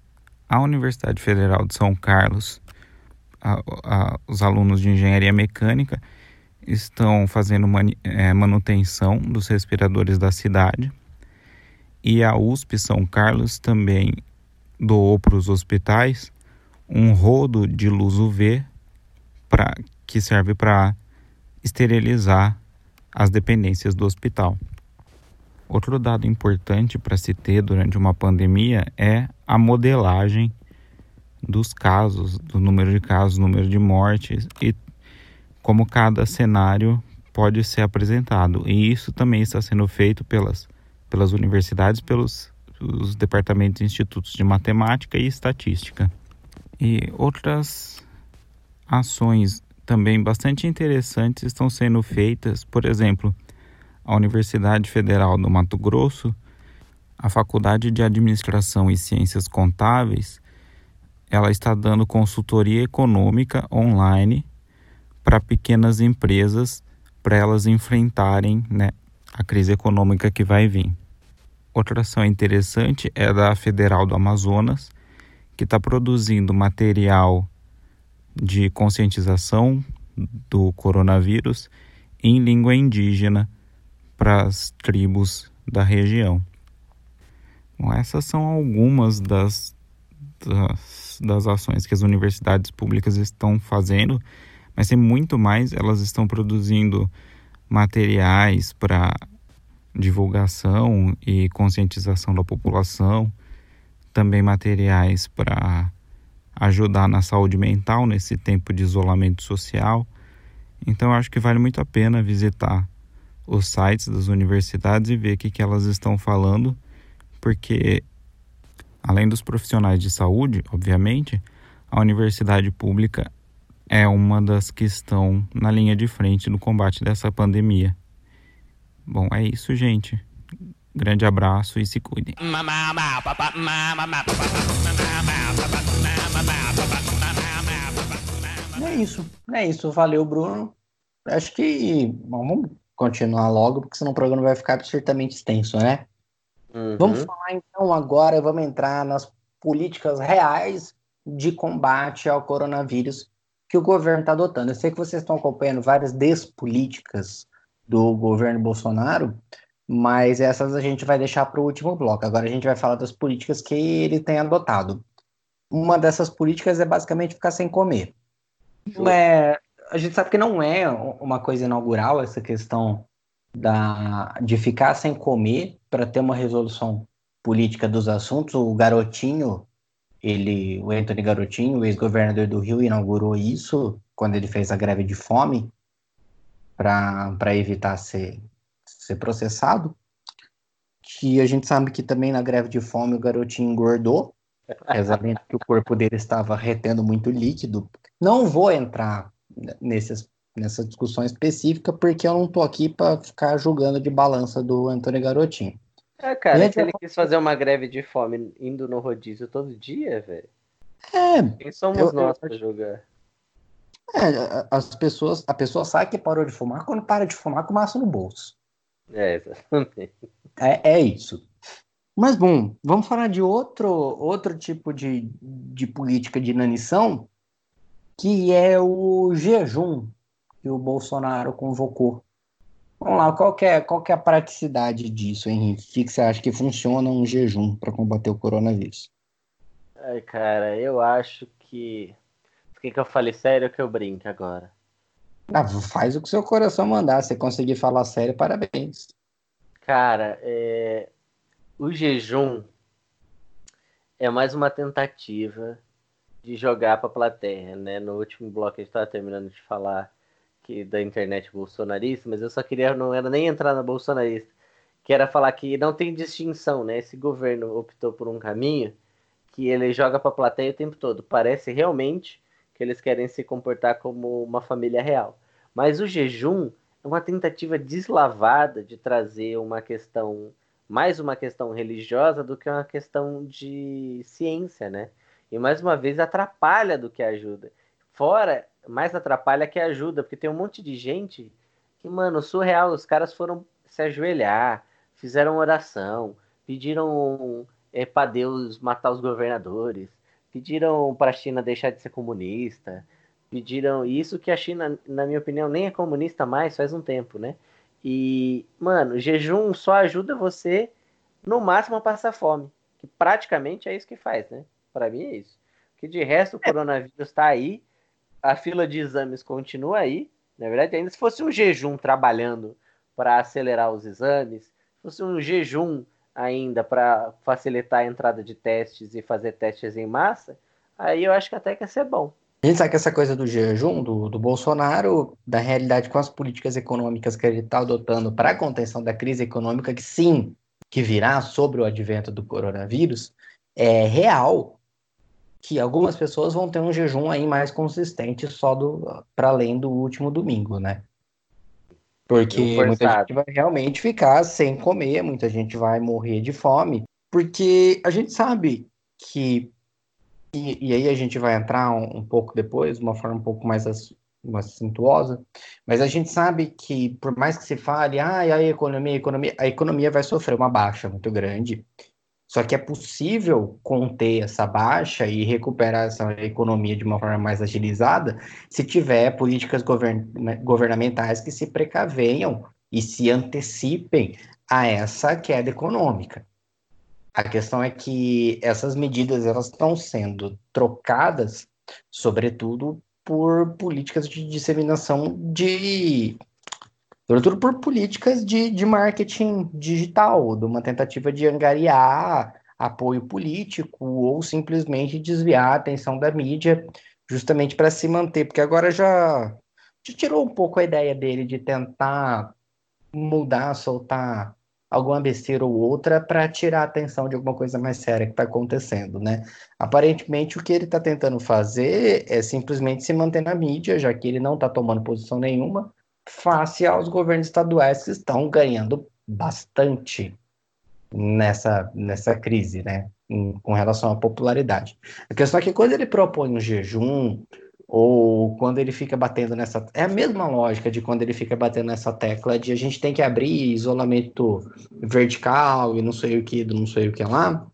a Universidade Federal de São Carlos, a, a, os alunos de engenharia mecânica estão fazendo é, manutenção dos respiradores da cidade e a USP São Carlos também doou para os hospitais um rodo de luz UV pra, que serve para esterilizar as dependências do hospital. Outro dado importante para se ter durante uma pandemia é a modelagem dos casos, do número de casos, número de mortes e como cada cenário pode ser apresentado. E isso também está sendo feito pelas, pelas universidades, pelos os departamentos e institutos de matemática e estatística. E outras ações também bastante interessantes estão sendo feitas, por exemplo, a Universidade Federal do Mato Grosso, a Faculdade de Administração e Ciências Contábeis, ela está dando consultoria econômica online para pequenas empresas para elas enfrentarem né, a crise econômica que vai vir. Outra ação interessante é da Federal do Amazonas, que está produzindo material de conscientização do coronavírus em língua indígena para as tribos da região. Bom, essas são algumas das, das, das ações que as universidades públicas estão fazendo, mas tem muito mais. Elas estão produzindo materiais para divulgação e conscientização da população, também materiais para ajudar na saúde mental nesse tempo de isolamento social. Então, acho que vale muito a pena visitar os sites das universidades e ver o que, que elas estão falando, porque além dos profissionais de saúde, obviamente, a universidade pública é uma das que estão na linha de frente no combate dessa pandemia. Bom, é isso, gente. Grande abraço e se cuidem. É isso, é isso. Valeu, Bruno. Acho que vamos continuar logo, porque senão o programa vai ficar absolutamente extenso, né? Uhum. Vamos falar então agora, vamos entrar nas políticas reais de combate ao coronavírus que o governo está adotando. Eu sei que vocês estão acompanhando várias despolíticas do governo Bolsonaro, mas essas a gente vai deixar para o último bloco. Agora a gente vai falar das políticas que ele tem adotado. Uma dessas políticas é basicamente ficar sem comer. Não é, a gente sabe que não é uma coisa inaugural essa questão da, de ficar sem comer para ter uma resolução política dos assuntos. O Garotinho, ele, o Anthony Garotinho, o ex-governador do Rio, inaugurou isso quando ele fez a greve de fome para evitar ser, ser processado. Que a gente sabe que também na greve de fome o garotinho engordou, exatamente que o corpo dele estava retendo muito líquido. Não vou entrar nesses, nessa discussão específica, porque eu não tô aqui para ficar julgando de balança do Antônio Garotinho. É, cara, Gente, se ele quis fazer uma greve de fome indo no rodízio todo dia, velho. É, Quem somos Eu- nós pra jogar? é, as pessoas, a pessoa sabe que parou de fumar quando para de fumar com maço no bolso. É, exatamente. É, é isso. Mas bom, vamos falar de outro, outro tipo de, de política de inanição, que é o jejum que o Bolsonaro convocou. Vamos lá, qual que é, qual que é a praticidade disso, Henrique? O que, que você acha que funciona um jejum para combater o coronavírus? Ai, cara, eu acho que. Por que, que eu falei sério que eu brinco agora? Ah, faz o que seu coração mandar. Se conseguir falar sério, parabéns. Cara, é, o jejum é mais uma tentativa de jogar para a plateia, né? No último bloco a gente estava terminando de falar que da internet bolsonarista, mas eu só queria não era nem entrar na bolsonarista, que era falar que não tem distinção, né? Esse governo optou por um caminho que ele joga para a plateia o tempo todo. Parece realmente que eles querem se comportar como uma família real. Mas o jejum é uma tentativa deslavada de trazer uma questão, mais uma questão religiosa do que uma questão de ciência, né? E mais uma vez atrapalha do que ajuda. Fora, mais atrapalha que ajuda, porque tem um monte de gente que, mano, surreal, os caras foram se ajoelhar, fizeram oração, pediram é, para Deus matar os governadores, pediram para a China deixar de ser comunista, pediram isso que a China, na minha opinião, nem é comunista mais faz um tempo, né? E, mano, jejum só ajuda você no máximo a passar fome, que praticamente é isso que faz, né? Para mim é isso. Que de resto o coronavírus está aí, a fila de exames continua aí. Na verdade, ainda se fosse um jejum trabalhando para acelerar os exames, se fosse um jejum ainda para facilitar a entrada de testes e fazer testes em massa, aí eu acho que até que ia ser bom. A gente sabe que essa coisa do jejum do, do Bolsonaro, da realidade com as políticas econômicas que ele está adotando para a contenção da crise econômica, que sim, que virá sobre o advento do coronavírus, é real que algumas pessoas vão ter um jejum aí mais consistente só do para além do último domingo, né? Porque muita gente vai realmente ficar sem comer, muita gente vai morrer de fome, porque a gente sabe que e, e aí a gente vai entrar um, um pouco depois, de uma forma um pouco mais uma cintuosa, mas a gente sabe que por mais que se fale, ah, a economia, a economia, a economia vai sofrer uma baixa muito grande. Só que é possível conter essa baixa e recuperar essa economia de uma forma mais agilizada se tiver políticas govern governamentais que se precavenham e se antecipem a essa queda econômica. A questão é que essas medidas elas estão sendo trocadas, sobretudo por políticas de disseminação de. Sobretudo por políticas de, de marketing digital, de uma tentativa de angariar apoio político ou simplesmente desviar a atenção da mídia justamente para se manter, porque agora já, já tirou um pouco a ideia dele de tentar mudar, soltar alguma besteira ou outra para tirar a atenção de alguma coisa mais séria que está acontecendo, né? Aparentemente, o que ele está tentando fazer é simplesmente se manter na mídia, já que ele não está tomando posição nenhuma, face aos governos estaduais que estão ganhando bastante nessa, nessa crise, né? com relação à popularidade. A questão é que quando ele propõe um jejum, ou quando ele fica batendo nessa. É a mesma lógica de quando ele fica batendo nessa tecla de a gente tem que abrir isolamento vertical e não sei o que, não sei o que lá,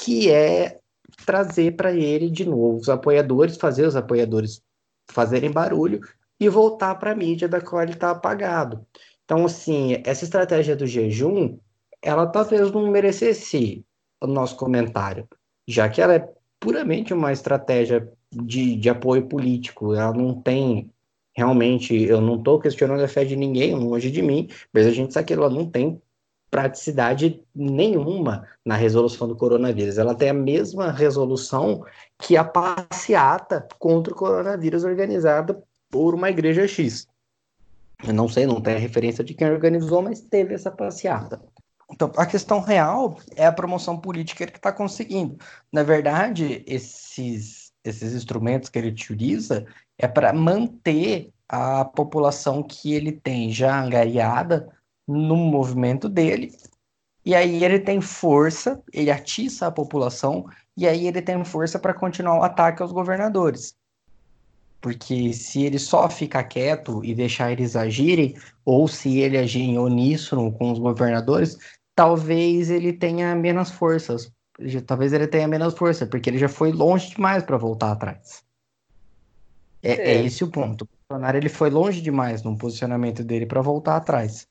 que é trazer para ele de novo os apoiadores, fazer os apoiadores fazerem barulho e voltar para a mídia da qual ele está apagado. Então, assim, essa estratégia do jejum, ela talvez não merecesse o nosso comentário, já que ela é puramente uma estratégia de, de apoio político. Ela não tem realmente, eu não estou questionando a fé de ninguém, longe de mim, mas a gente sabe que ela não tem praticidade nenhuma na resolução do coronavírus. Ela tem a mesma resolução que a passeata contra o coronavírus organizada por uma igreja X. Eu não sei, não tem referência de quem organizou, mas teve essa passeata. Então, a questão real é a promoção política que está conseguindo. Na verdade, esses esses instrumentos que ele utiliza é para manter a população que ele tem já angariada no movimento dele. E aí ele tem força, ele atiça a população, e aí ele tem força para continuar o ataque aos governadores. Porque se ele só ficar quieto e deixar eles agirem, ou se ele agir em uníssono com os governadores, talvez ele tenha menos forças talvez ele tenha menos força, porque ele já foi longe demais para voltar atrás. É, é. é, esse o ponto. O Bolsonaro ele foi longe demais no posicionamento dele para voltar atrás.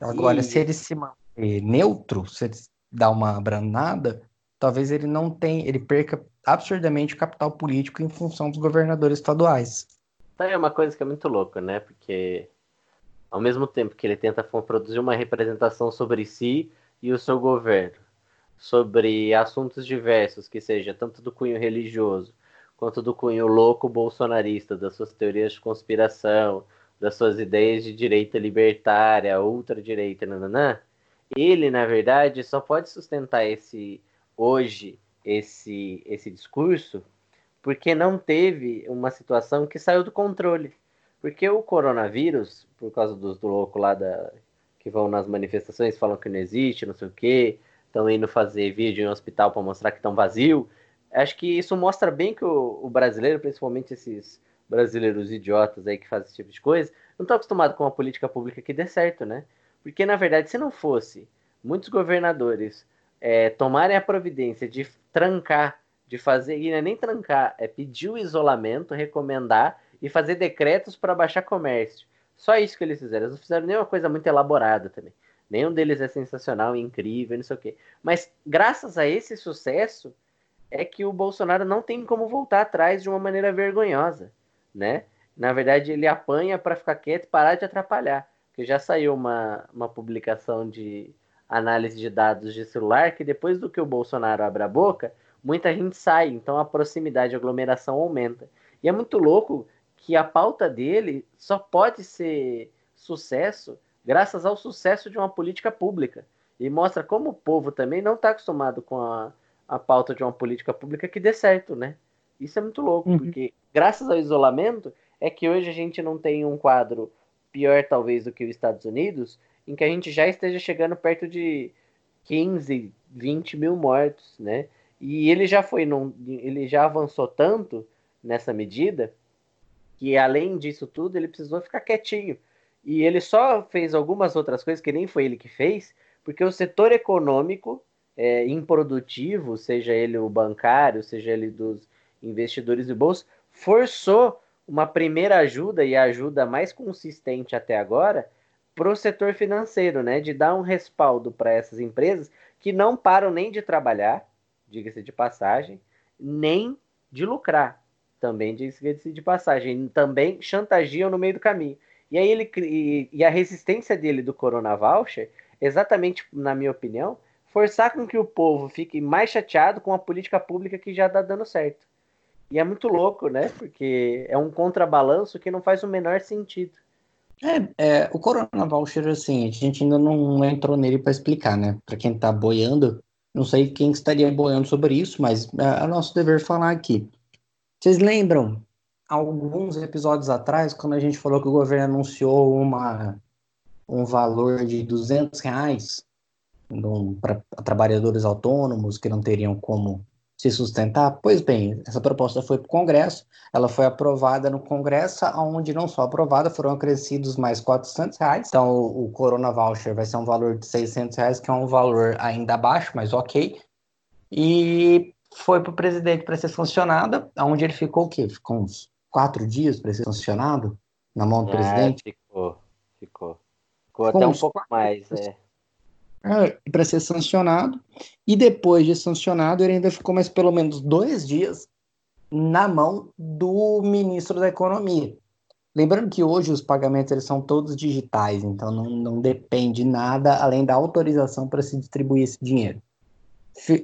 Agora, e... se ele se manter neutro, se ele dar uma abrandada, talvez ele não tenha, ele perca absurdamente o capital político em função dos governadores estaduais. É uma coisa que é muito louca, né? Porque ao mesmo tempo que ele tenta produzir uma representação sobre si e o seu governo, sobre assuntos diversos, que seja tanto do cunho religioso quanto do cunho louco bolsonarista, das suas teorias de conspiração, das suas ideias de direita libertária, ultradireita, nananã, ele, na verdade, só pode sustentar esse hoje esse esse discurso porque não teve uma situação que saiu do controle. Porque o coronavírus, por causa dos do louco lá da, que vão nas manifestações, falam que não existe, não sei o quê, estão indo fazer vídeo em hospital para mostrar que estão vazio. Acho que isso mostra bem que o, o, brasileiro, principalmente esses brasileiros idiotas aí que fazem esse tipo de coisa, não estão acostumados com uma política pública que dê certo, né? Porque, na verdade, se não fosse muitos governadores é, tomarem a providência de trancar, de fazer, e não é nem trancar, é pedir o isolamento, recomendar e fazer decretos para baixar comércio. Só isso que eles fizeram. Eles não fizeram nenhuma coisa muito elaborada também. Nenhum deles é sensacional, incrível, não sei o quê. Mas graças a esse sucesso é que o Bolsonaro não tem como voltar atrás de uma maneira vergonhosa, né? Na verdade, ele apanha para ficar quieto e parar de atrapalhar. Porque já saiu uma, uma publicação de análise de dados de celular que depois do que o Bolsonaro abre a boca, muita gente sai, então a proximidade, a aglomeração aumenta. E é muito louco que a pauta dele só pode ser sucesso graças ao sucesso de uma política pública. E mostra como o povo também não está acostumado com a, a pauta de uma política pública que dê certo, né? Isso é muito louco, uhum. porque graças ao isolamento é que hoje a gente não tem um quadro pior, talvez, do que os Estados Unidos, em que a gente já esteja chegando perto de 15, 20 mil mortos, né? E ele já foi, num, ele já avançou tanto nessa medida que além disso tudo, ele precisou ficar quietinho. E ele só fez algumas outras coisas que nem foi ele que fez, porque o setor econômico é, improdutivo, seja ele o bancário, seja ele dos investidores de bolsa, forçou uma primeira ajuda e a ajuda mais consistente até agora para o setor financeiro, né? De dar um respaldo para essas empresas que não param nem de trabalhar, diga-se de passagem, nem de lucrar, também diga-se de passagem, também chantagiam no meio do caminho. E aí ele e, e a resistência dele do Corona Voucher, exatamente na minha opinião, forçar com que o povo fique mais chateado com a política pública que já está dando certo. E é muito louco, né? Porque é um contrabalanço que não faz o menor sentido. É, é, o Corona Voucher, assim, a gente ainda não entrou nele para explicar, né? Para quem está boiando, não sei quem estaria boiando sobre isso, mas é, é nosso dever falar aqui. Vocês lembram, alguns episódios atrás, quando a gente falou que o governo anunciou uma, um valor de 200 reais para trabalhadores autônomos que não teriam como se sustentar? Pois bem, essa proposta foi para o Congresso, ela foi aprovada no Congresso, onde não só aprovada, foram acrescidos mais 400 reais. Então, o, o Corona Voucher vai ser um valor de 600 reais, que é um valor ainda baixo, mas ok. E foi para o presidente para ser sancionada, onde ele ficou o quê? Ficou uns quatro dias para ser sancionado na mão do é, presidente? Ficou, ficou. Ficou, ficou até um pouco mais, é é, para ser sancionado. E depois de sancionado, ele ainda ficou mais pelo menos dois dias na mão do ministro da Economia. Lembrando que hoje os pagamentos eles são todos digitais, então não, não depende nada além da autorização para se distribuir esse dinheiro.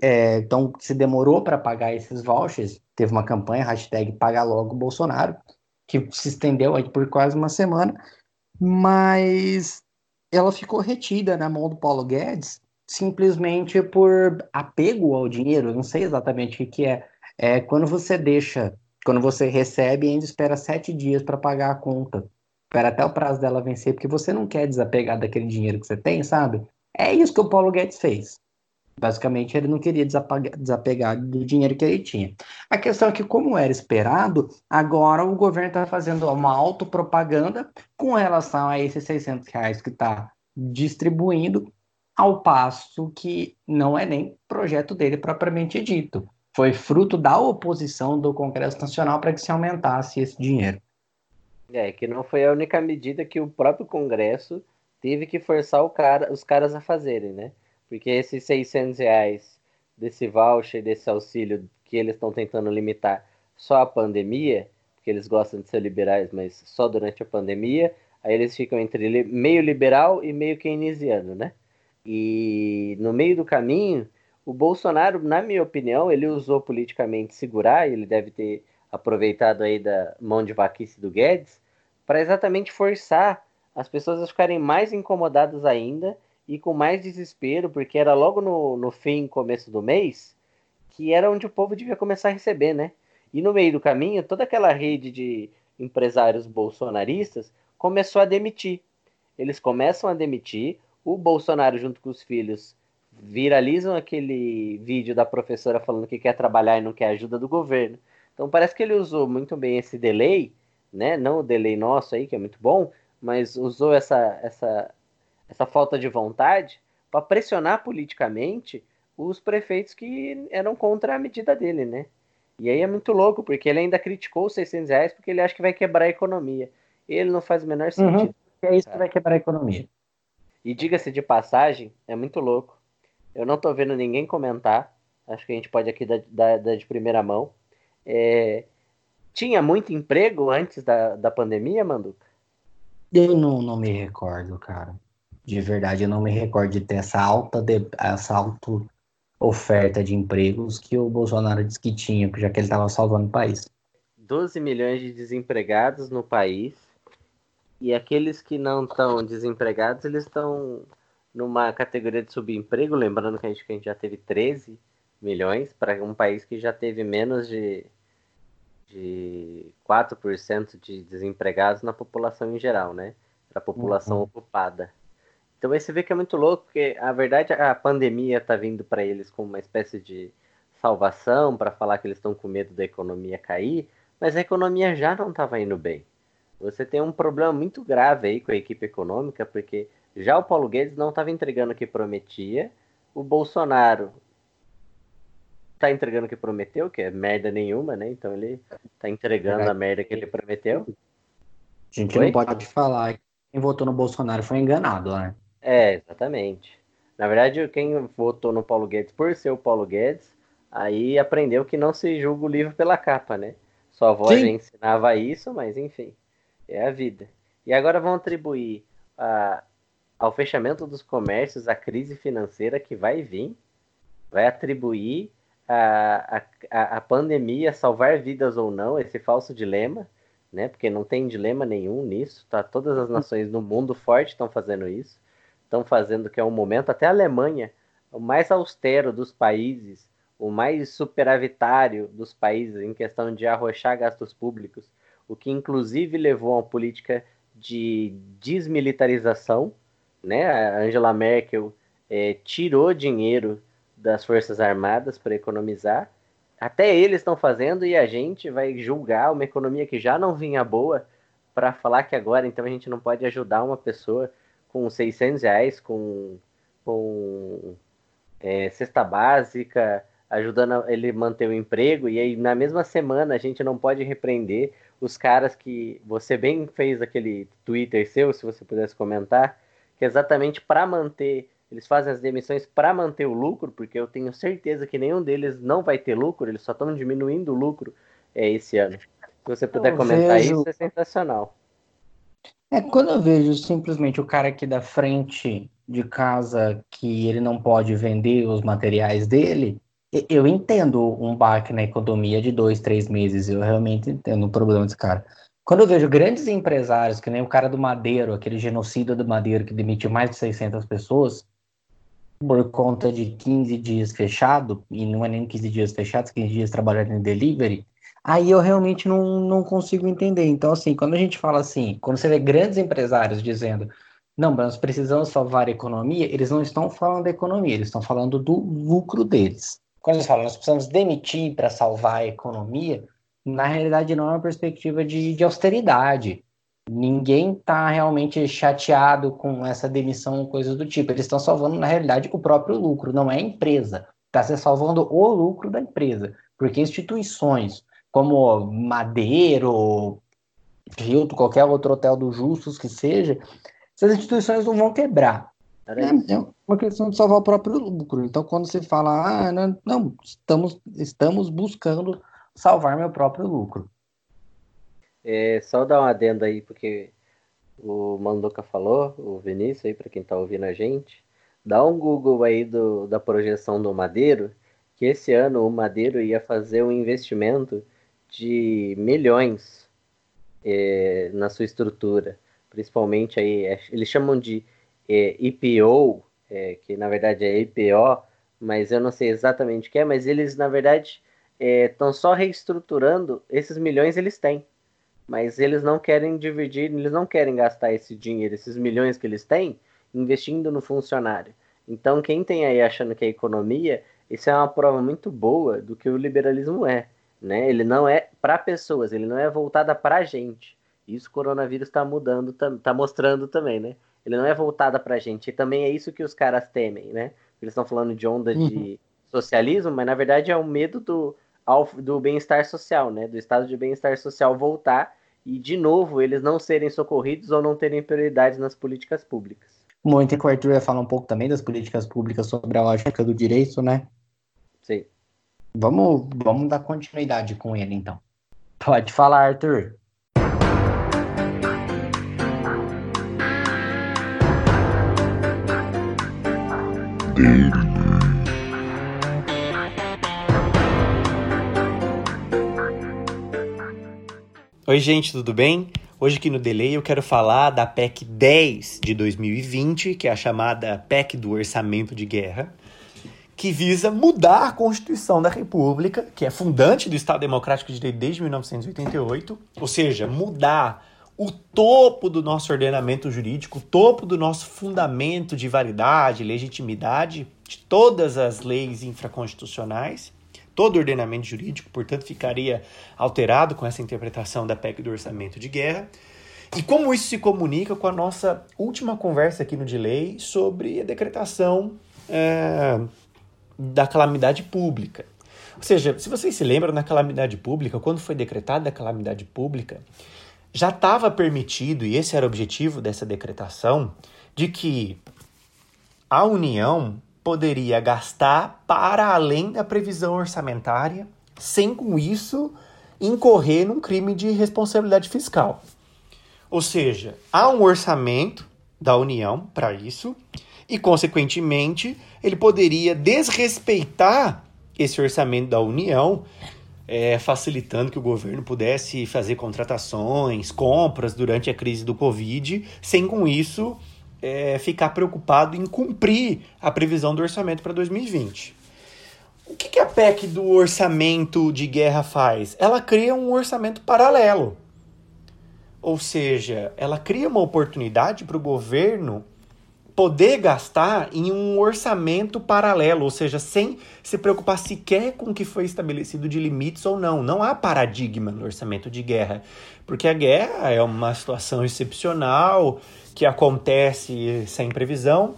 É, então, se demorou para pagar esses vouchers, teve uma campanha, hashtag Paga Logo Bolsonaro, que se estendeu aí por quase uma semana, mas ela ficou retida na mão do Paulo Guedes simplesmente por apego ao dinheiro. não sei exatamente o que é. É quando você deixa, quando você recebe e ainda espera sete dias para pagar a conta. Espera até o prazo dela vencer, porque você não quer desapegar daquele dinheiro que você tem, sabe? É isso que o Paulo Guedes fez. Basicamente, ele não queria desapegar, do dinheiro que ele tinha. A questão é que, como era esperado, agora o governo está fazendo uma autopropaganda com relação a esses 600 reais que está distribuindo, ao passo que não é nem projeto dele propriamente dito. Foi fruto da oposição do Congresso Nacional para que se aumentasse esse dinheiro. É, que não foi a única medida que o próprio Congresso teve que forçar cara, os caras a fazerem, né? Porque esses 600 reais desse voucher, desse auxílio que eles estão tentando limitar só a pandemia, porque eles gostam de ser liberais, mas só durante a pandemia, aí eles ficam entre meio liberal e meio keynesiano, né? E no meio do caminho, o Bolsonaro, na minha opinião, ele usou politicamente segurar, ele deve ter aproveitado aí da mão de vaquice do Guedes, para exatamente forçar as pessoas a ficarem mais incomodadas ainda e com mais desespero, porque era logo no, no fim, começo do mês, que era onde o povo devia começar a receber, né? E no meio do caminho, toda aquela rede de empresários bolsonaristas começou a demitir. Eles começam a demitir, o Bolsonaro, junto com os filhos, viralizam aquele vídeo da professora falando que quer trabalhar e não quer ajuda do governo. Então parece que ele usou muito bem esse delay, né? Não o delay nosso aí, que é muito bom, mas usou essa, essa essa falta de vontade para pressionar politicamente os prefeitos que eram contra a medida dele, né? E aí é muito louco, porque ele ainda criticou os 600 reais porque ele acha que vai quebrar a economia. Ele não faz o menor uhum. sentido. Uhum, é isso que vai quebrar a economia. E diga-se de passagem, é muito louco. Eu não tô vendo ninguém comentar. Acho que a gente pode aqui dar, dar, dar de primeira mão. É... Tinha muito emprego antes da, da pandemia, Manduca? Eu não, não me recordo, cara de verdade eu não me recordo de ter essa alta, de, essa alta oferta de empregos que o Bolsonaro disse que tinha, já que ele estava salvando o país. 12 milhões de desempregados no país e aqueles que não estão desempregados, eles estão numa categoria de subemprego, lembrando que a gente, que a gente já teve 13 milhões para um país que já teve menos de, de 4% de desempregados na população em geral, né? Para a população uhum. ocupada. Então aí você vê que é muito louco, porque a verdade a pandemia está vindo para eles como uma espécie de salvação, para falar que eles estão com medo da economia cair, mas a economia já não estava indo bem. Você tem um problema muito grave aí com a equipe econômica, porque já o Paulo Guedes não estava entregando o que prometia, o Bolsonaro está entregando o que prometeu, que é merda nenhuma, né? Então ele está entregando a merda que ele prometeu. A gente Oi? não pode falar que quem votou no Bolsonaro foi enganado, né? É, exatamente. Na verdade, quem votou no Paulo Guedes por ser o Paulo Guedes, aí aprendeu que não se julga o livro pela capa, né? Sua avó Sim. já ensinava isso, mas enfim, é a vida. E agora vão atribuir a- ao fechamento dos comércios a crise financeira que vai vir, vai atribuir a, a, a, a pandemia salvar vidas ou não, esse falso dilema, né? Porque não tem dilema nenhum nisso, tá? Todas as nações no mundo forte estão fazendo isso, estão fazendo que é um momento, até a Alemanha, o mais austero dos países, o mais superavitário dos países em questão de arrochar gastos públicos, o que inclusive levou a uma política de desmilitarização, né? A Angela Merkel eh, tirou dinheiro das Forças Armadas para economizar. Até eles estão fazendo e a gente vai julgar uma economia que já não vinha boa para falar que agora então a gente não pode ajudar uma pessoa com 600 reais, com, com é, cesta básica, ajudando ele manter o emprego, e aí na mesma semana a gente não pode repreender os caras que você bem fez aquele Twitter seu, se você pudesse comentar, que é exatamente para manter, eles fazem as demissões para manter o lucro, porque eu tenho certeza que nenhum deles não vai ter lucro, eles só estão diminuindo o lucro é, esse ano. Se você puder Eu comentar vejo- isso, é sensacional. É, quando eu vejo simplesmente o cara aqui da frente de casa que ele não pode vender os materiais dele, eu entendo um baque na economia de dois, três meses, eu realmente entendo o problema desse cara. Quando eu vejo grandes empresários, que nem o cara do Madeiro, aquele genocida do Madeiro que demitiu mais de 600 pessoas, por conta de 15 dias fechado, e não é nem 15 dias fechados, 15 dias trabalhando em delivery, Aí eu realmente não, não consigo entender. Então, assim, quando a gente fala assim, quando você vê grandes empresários dizendo, não, nós precisamos salvar a economia, eles não estão falando da economia, eles estão falando do lucro deles. Quando eles falam, nós precisamos demitir para salvar a economia, na realidade não é uma perspectiva de, de austeridade. Ninguém está realmente chateado com essa demissão ou coisa do tipo. Eles estão salvando, na realidade, o próprio lucro, não é a empresa. Está se salvando o lucro da empresa. Porque instituições como Madeiro, Hilton, qualquer outro hotel do Justus que seja, essas instituições não vão quebrar. É, uma questão de salvar o próprio lucro. Então, quando você fala, ah, não, não, estamos, estamos buscando salvar meu próprio lucro. É, só dar um adendo aí, porque o Manduca falou, o Vinícius aí, para quem tá ouvindo a gente, dá um Google aí do, da projeção do Madeiro, que esse ano o Madeiro ia fazer um investimento de milhões é, na sua estrutura, principalmente aí, é, eles chamam de é, IPO, é, que na verdade é IPO, mas eu não sei exatamente o que é, mas eles na verdade estão só reestruturando esses milhões eles têm mas eles não querem dividir, eles não querem gastar esse dinheiro, esses milhões que eles têm, investindo no funcionário. Então, quem tem aí achando que é economia, isso é uma prova muito boa do que o liberalismo é. Né? Ele não é para pessoas, ele não é voltada para a gente. Isso o coronavírus está mudando, está mostrando também, né? Ele não é voltada para a gente. E também é isso que os caras temem, né? Eles estão falando de onda de socialismo, mas na verdade é o medo do, do bem-estar social, né? Do estado de bem-estar social voltar e, de novo, eles não serem socorridos ou não terem prioridade nas políticas públicas. Muito que o Arthur ia falar um pouco também das políticas públicas sobre a lógica do direito, né? Sim. Vamos, vamos dar continuidade com ele, então. Pode falar, Arthur. Oi, gente, tudo bem? Hoje aqui no Delay eu quero falar da PEC 10 de 2020, que é a chamada PEC do Orçamento de Guerra, que visa mudar a Constituição da República, que é fundante do Estado Democrático de Direito desde 1988, ou seja, mudar o topo do nosso ordenamento jurídico, o topo do nosso fundamento de validade, legitimidade de todas as leis infraconstitucionais, todo o ordenamento jurídico, portanto ficaria alterado com essa interpretação da PEC do orçamento de guerra. E como isso se comunica com a nossa última conversa aqui no Delay sobre a decretação é, da calamidade pública. Ou seja, se vocês se lembram, na calamidade pública, quando foi decretada a calamidade pública, já estava permitido, e esse era o objetivo dessa decretação, de que a União poderia gastar para além da previsão orçamentária, sem com isso incorrer num crime de responsabilidade fiscal. Ou seja, há um orçamento da União para isso, e, consequentemente, ele poderia desrespeitar esse orçamento da União, é, facilitando que o governo pudesse fazer contratações, compras durante a crise do Covid, sem com isso é, ficar preocupado em cumprir a previsão do orçamento para 2020. O que, que a PEC do orçamento de guerra faz? Ela cria um orçamento paralelo. Ou seja, ela cria uma oportunidade para o governo poder gastar em um orçamento paralelo, ou seja, sem se preocupar sequer com o que foi estabelecido de limites ou não. Não há paradigma no orçamento de guerra, porque a guerra é uma situação excepcional que acontece sem previsão.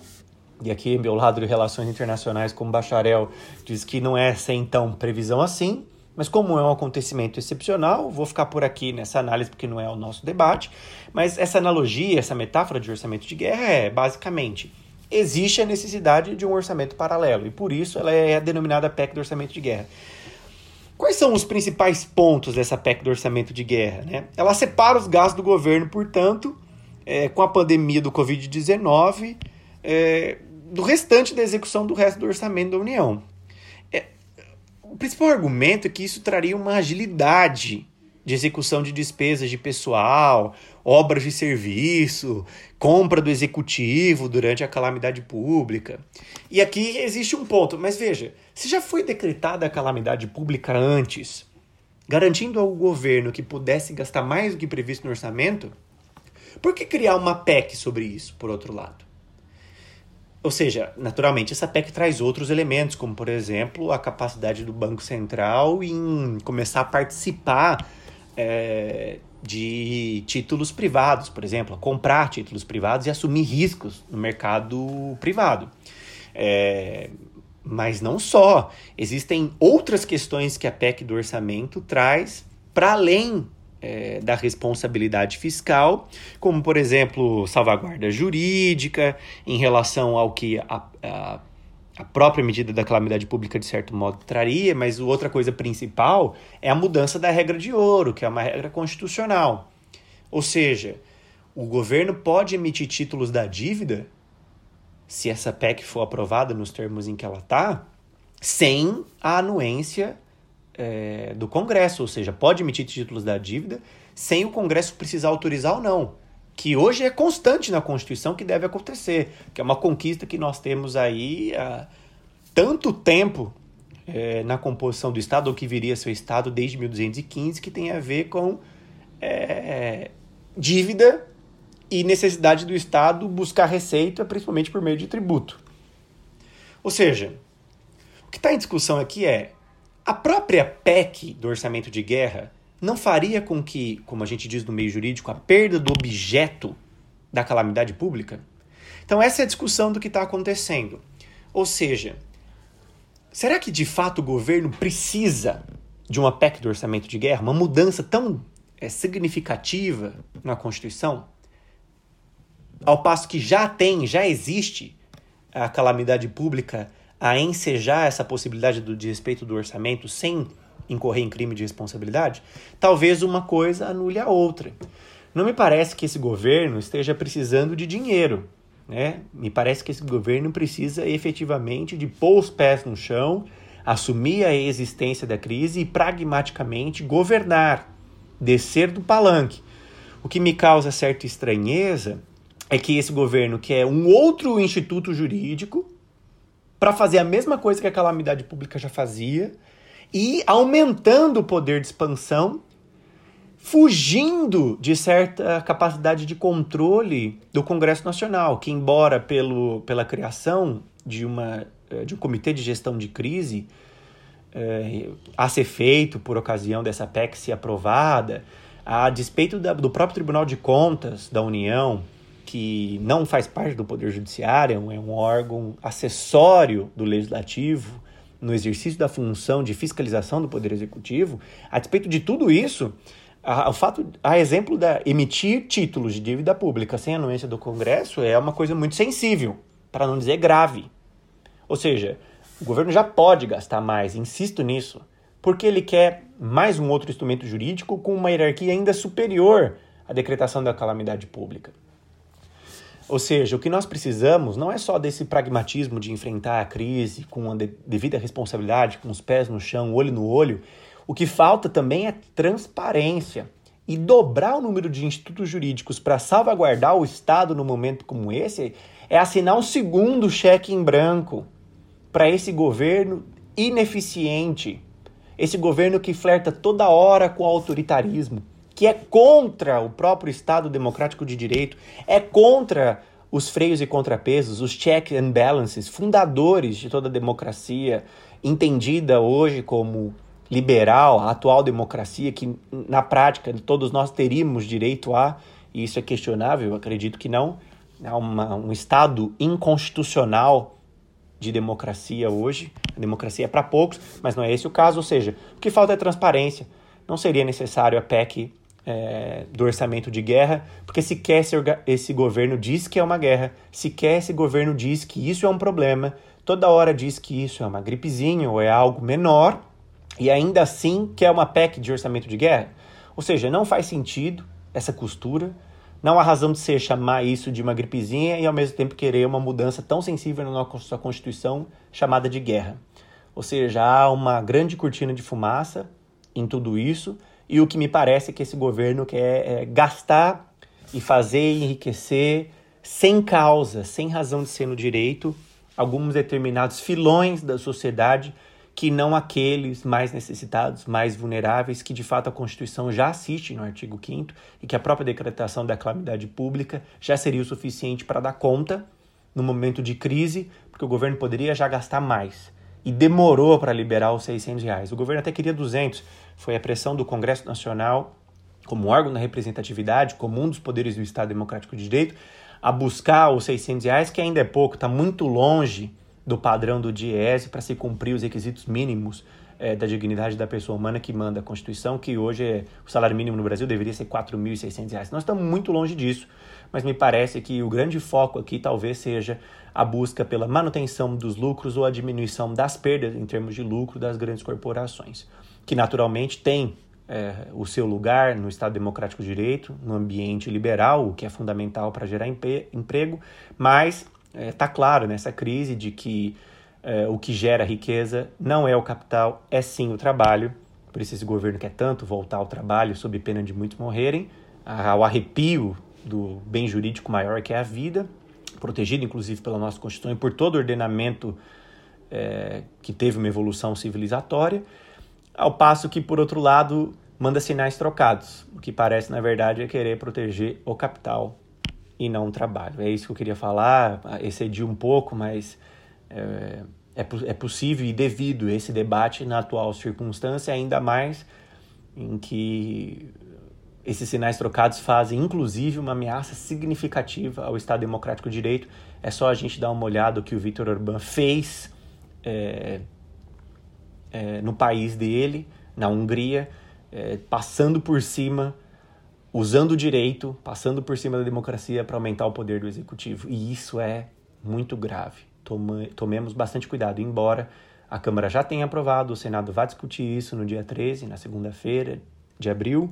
E aqui, meu lado de relações internacionais como bacharel diz que não é sem tão previsão assim. Mas como é um acontecimento excepcional, vou ficar por aqui nessa análise porque não é o nosso debate. Mas essa analogia, essa metáfora de orçamento de guerra é basicamente existe a necessidade de um orçamento paralelo e por isso ela é denominada PEC do orçamento de guerra. Quais são os principais pontos dessa PEC do orçamento de guerra? Né? Ela separa os gastos do governo, portanto, é, com a pandemia do Covid-19, é, do restante da execução do resto do orçamento da União. O principal argumento é que isso traria uma agilidade de execução de despesas de pessoal, obras de serviço, compra do executivo durante a calamidade pública. E aqui existe um ponto, mas veja, se já foi decretada a calamidade pública antes, garantindo ao governo que pudesse gastar mais do que previsto no orçamento, por que criar uma PEC sobre isso, por outro lado? Ou seja, naturalmente, essa PEC traz outros elementos, como, por exemplo, a capacidade do Banco Central em começar a participar é, de títulos privados, por exemplo, comprar títulos privados e assumir riscos no mercado privado. É, mas não só. Existem outras questões que a PEC do orçamento traz para além é, da responsabilidade fiscal, como, por exemplo, salvaguarda jurídica em relação ao que a, a, a própria medida da calamidade pública, de certo modo, traria, mas outra coisa principal é a mudança da regra de ouro, que é uma regra constitucional. Ou seja, o governo pode emitir títulos da dívida, se essa PEC for aprovada nos termos em que ela está, sem a anuência é, do Congresso, ou seja, pode emitir títulos da dívida sem o Congresso precisar autorizar ou não. Que hoje é constante na Constituição que deve acontecer, que é uma conquista que nós temos aí há tanto tempo é, na composição do Estado, ou que viria a ser o Estado desde 1215, que tem a ver com é, dívida e necessidade do Estado buscar receita, principalmente por meio de tributo. Ou seja, o que está em discussão aqui é a própria PEC do orçamento de guerra não faria com que, como a gente diz no meio jurídico, a perda do objeto da calamidade pública? Então, essa é a discussão do que está acontecendo. Ou seja, será que de fato o governo precisa de uma PEC do orçamento de guerra, uma mudança tão é, significativa na Constituição? Ao passo que já tem, já existe a calamidade pública a ensejar essa possibilidade do desrespeito do orçamento sem incorrer em crime de responsabilidade, talvez uma coisa anule a outra. Não me parece que esse governo esteja precisando de dinheiro. Né? Me parece que esse governo precisa efetivamente de pôr os pés no chão, assumir a existência da crise e pragmaticamente governar, descer do palanque. O que me causa certa estranheza é que esse governo quer um outro instituto jurídico para fazer a mesma coisa que a calamidade pública já fazia e aumentando o poder de expansão, fugindo de certa capacidade de controle do Congresso Nacional, que embora pelo, pela criação de, uma, eh, de um comitê de gestão de crise é, a ser feito por ocasião dessa PEC ser aprovada, a despeito da, do próprio Tribunal de Contas da União, que não faz parte do Poder Judiciário, é um órgão acessório do Legislativo no exercício da função de fiscalização do Poder Executivo, a despeito de tudo isso, a, o fato, a exemplo da emitir títulos de dívida pública sem anuência do Congresso é uma coisa muito sensível, para não dizer grave. Ou seja, o governo já pode gastar mais, insisto nisso, porque ele quer mais um outro instrumento jurídico com uma hierarquia ainda superior à decretação da calamidade pública. Ou seja, o que nós precisamos não é só desse pragmatismo de enfrentar a crise com a devida responsabilidade, com os pés no chão, olho no olho. O que falta também é transparência. E dobrar o número de institutos jurídicos para salvaguardar o Estado no momento como esse é assinar um segundo cheque em branco para esse governo ineficiente, esse governo que flerta toda hora com o autoritarismo que é contra o próprio Estado democrático de direito, é contra os freios e contrapesos, os checks and balances, fundadores de toda a democracia, entendida hoje como liberal, a atual democracia, que na prática todos nós teríamos direito a, e isso é questionável, acredito que não, há uma, um Estado inconstitucional de democracia hoje. A democracia é para poucos, mas não é esse o caso. Ou seja, o que falta é transparência. Não seria necessário a PEC é, do orçamento de guerra, porque sequer esse, esse governo diz que é uma guerra, sequer esse governo diz que isso é um problema, toda hora diz que isso é uma gripezinha ou é algo menor, e ainda assim quer uma PEC de orçamento de guerra. Ou seja, não faz sentido essa costura, não há razão de ser chamar isso de uma gripezinha e ao mesmo tempo querer uma mudança tão sensível na nossa Constituição chamada de guerra. Ou seja, há uma grande cortina de fumaça em tudo isso e o que me parece é que esse governo quer é, gastar e fazer enriquecer sem causa, sem razão de ser no direito, alguns determinados filões da sociedade que não aqueles mais necessitados, mais vulneráveis, que de fato a Constituição já assiste no artigo 5 e que a própria decretação da calamidade pública já seria o suficiente para dar conta no momento de crise, porque o governo poderia já gastar mais. E demorou para liberar os 600 reais. O governo até queria 200, foi a pressão do Congresso Nacional, como órgão da representatividade, como um dos poderes do Estado Democrático de Direito, a buscar os 600 reais, que ainda é pouco, está muito longe do padrão do DIES para se cumprir os requisitos mínimos é, da dignidade da pessoa humana que manda a Constituição, que hoje é, o salário mínimo no Brasil deveria ser R$ 4.600. Nós estamos muito longe disso, mas me parece que o grande foco aqui talvez seja a busca pela manutenção dos lucros ou a diminuição das perdas em termos de lucro das grandes corporações que naturalmente tem é, o seu lugar no Estado Democrático de Direito, no ambiente liberal, o que é fundamental para gerar emprego, mas está é, claro nessa crise de que é, o que gera riqueza não é o capital, é sim o trabalho. Por isso esse governo quer tanto voltar ao trabalho sob pena de muitos morrerem, ao arrepio do bem jurídico maior que é a vida, protegido inclusive pela nossa Constituição e por todo o ordenamento é, que teve uma evolução civilizatória. Ao passo que, por outro lado, manda sinais trocados, o que parece, na verdade, é querer proteger o capital e não o trabalho. É isso que eu queria falar, excedi um pouco, mas é, é, é possível e devido esse debate na atual circunstância, ainda mais em que esses sinais trocados fazem, inclusive, uma ameaça significativa ao Estado Democrático de Direito. É só a gente dar uma olhada no que o Victor Orbán fez é, é, no país dele, na Hungria, é, passando por cima, usando o direito, passando por cima da democracia para aumentar o poder do executivo. E isso é muito grave. Tome, tomemos bastante cuidado, embora a Câmara já tenha aprovado, o Senado vai discutir isso no dia 13, na segunda-feira de abril.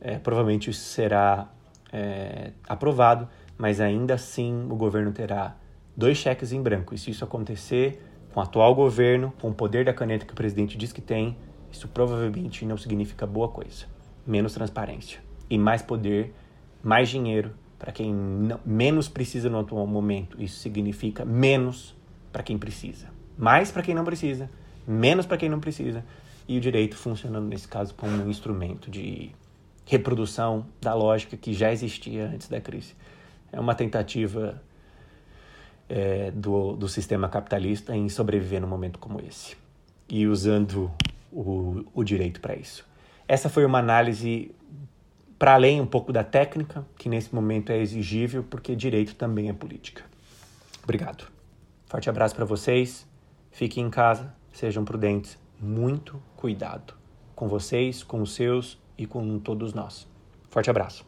É, provavelmente isso será é, aprovado, mas ainda assim o governo terá dois cheques em branco. E se isso acontecer, com o atual governo, com o poder da caneta que o presidente diz que tem, isso provavelmente não significa boa coisa. Menos transparência e mais poder, mais dinheiro para quem não, menos precisa no atual momento. Isso significa menos para quem precisa, mais para quem não precisa, menos para quem não precisa. E o direito funcionando nesse caso como um instrumento de reprodução da lógica que já existia antes da crise. É uma tentativa é, do, do sistema capitalista em sobreviver num momento como esse. e usando o, o direito para isso. Essa foi uma análise para além um pouco da técnica, que nesse momento é exigível, porque direito também é política. Obrigado. Forte abraço para vocês. Fiquem em casa, sejam prudentes. Muito cuidado com vocês, com os seus e com todos nós. Forte abraço.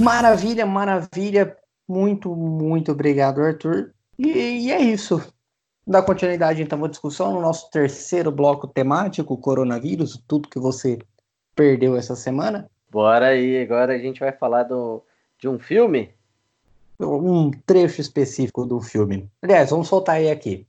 Maravilha, maravilha. Muito, muito obrigado, Arthur. E, e é isso. Dá continuidade então à discussão no nosso terceiro bloco temático, coronavírus, tudo que você perdeu essa semana. Bora aí, agora a gente vai falar do, de um filme. Um trecho específico do filme. Aliás, vamos soltar aí aqui.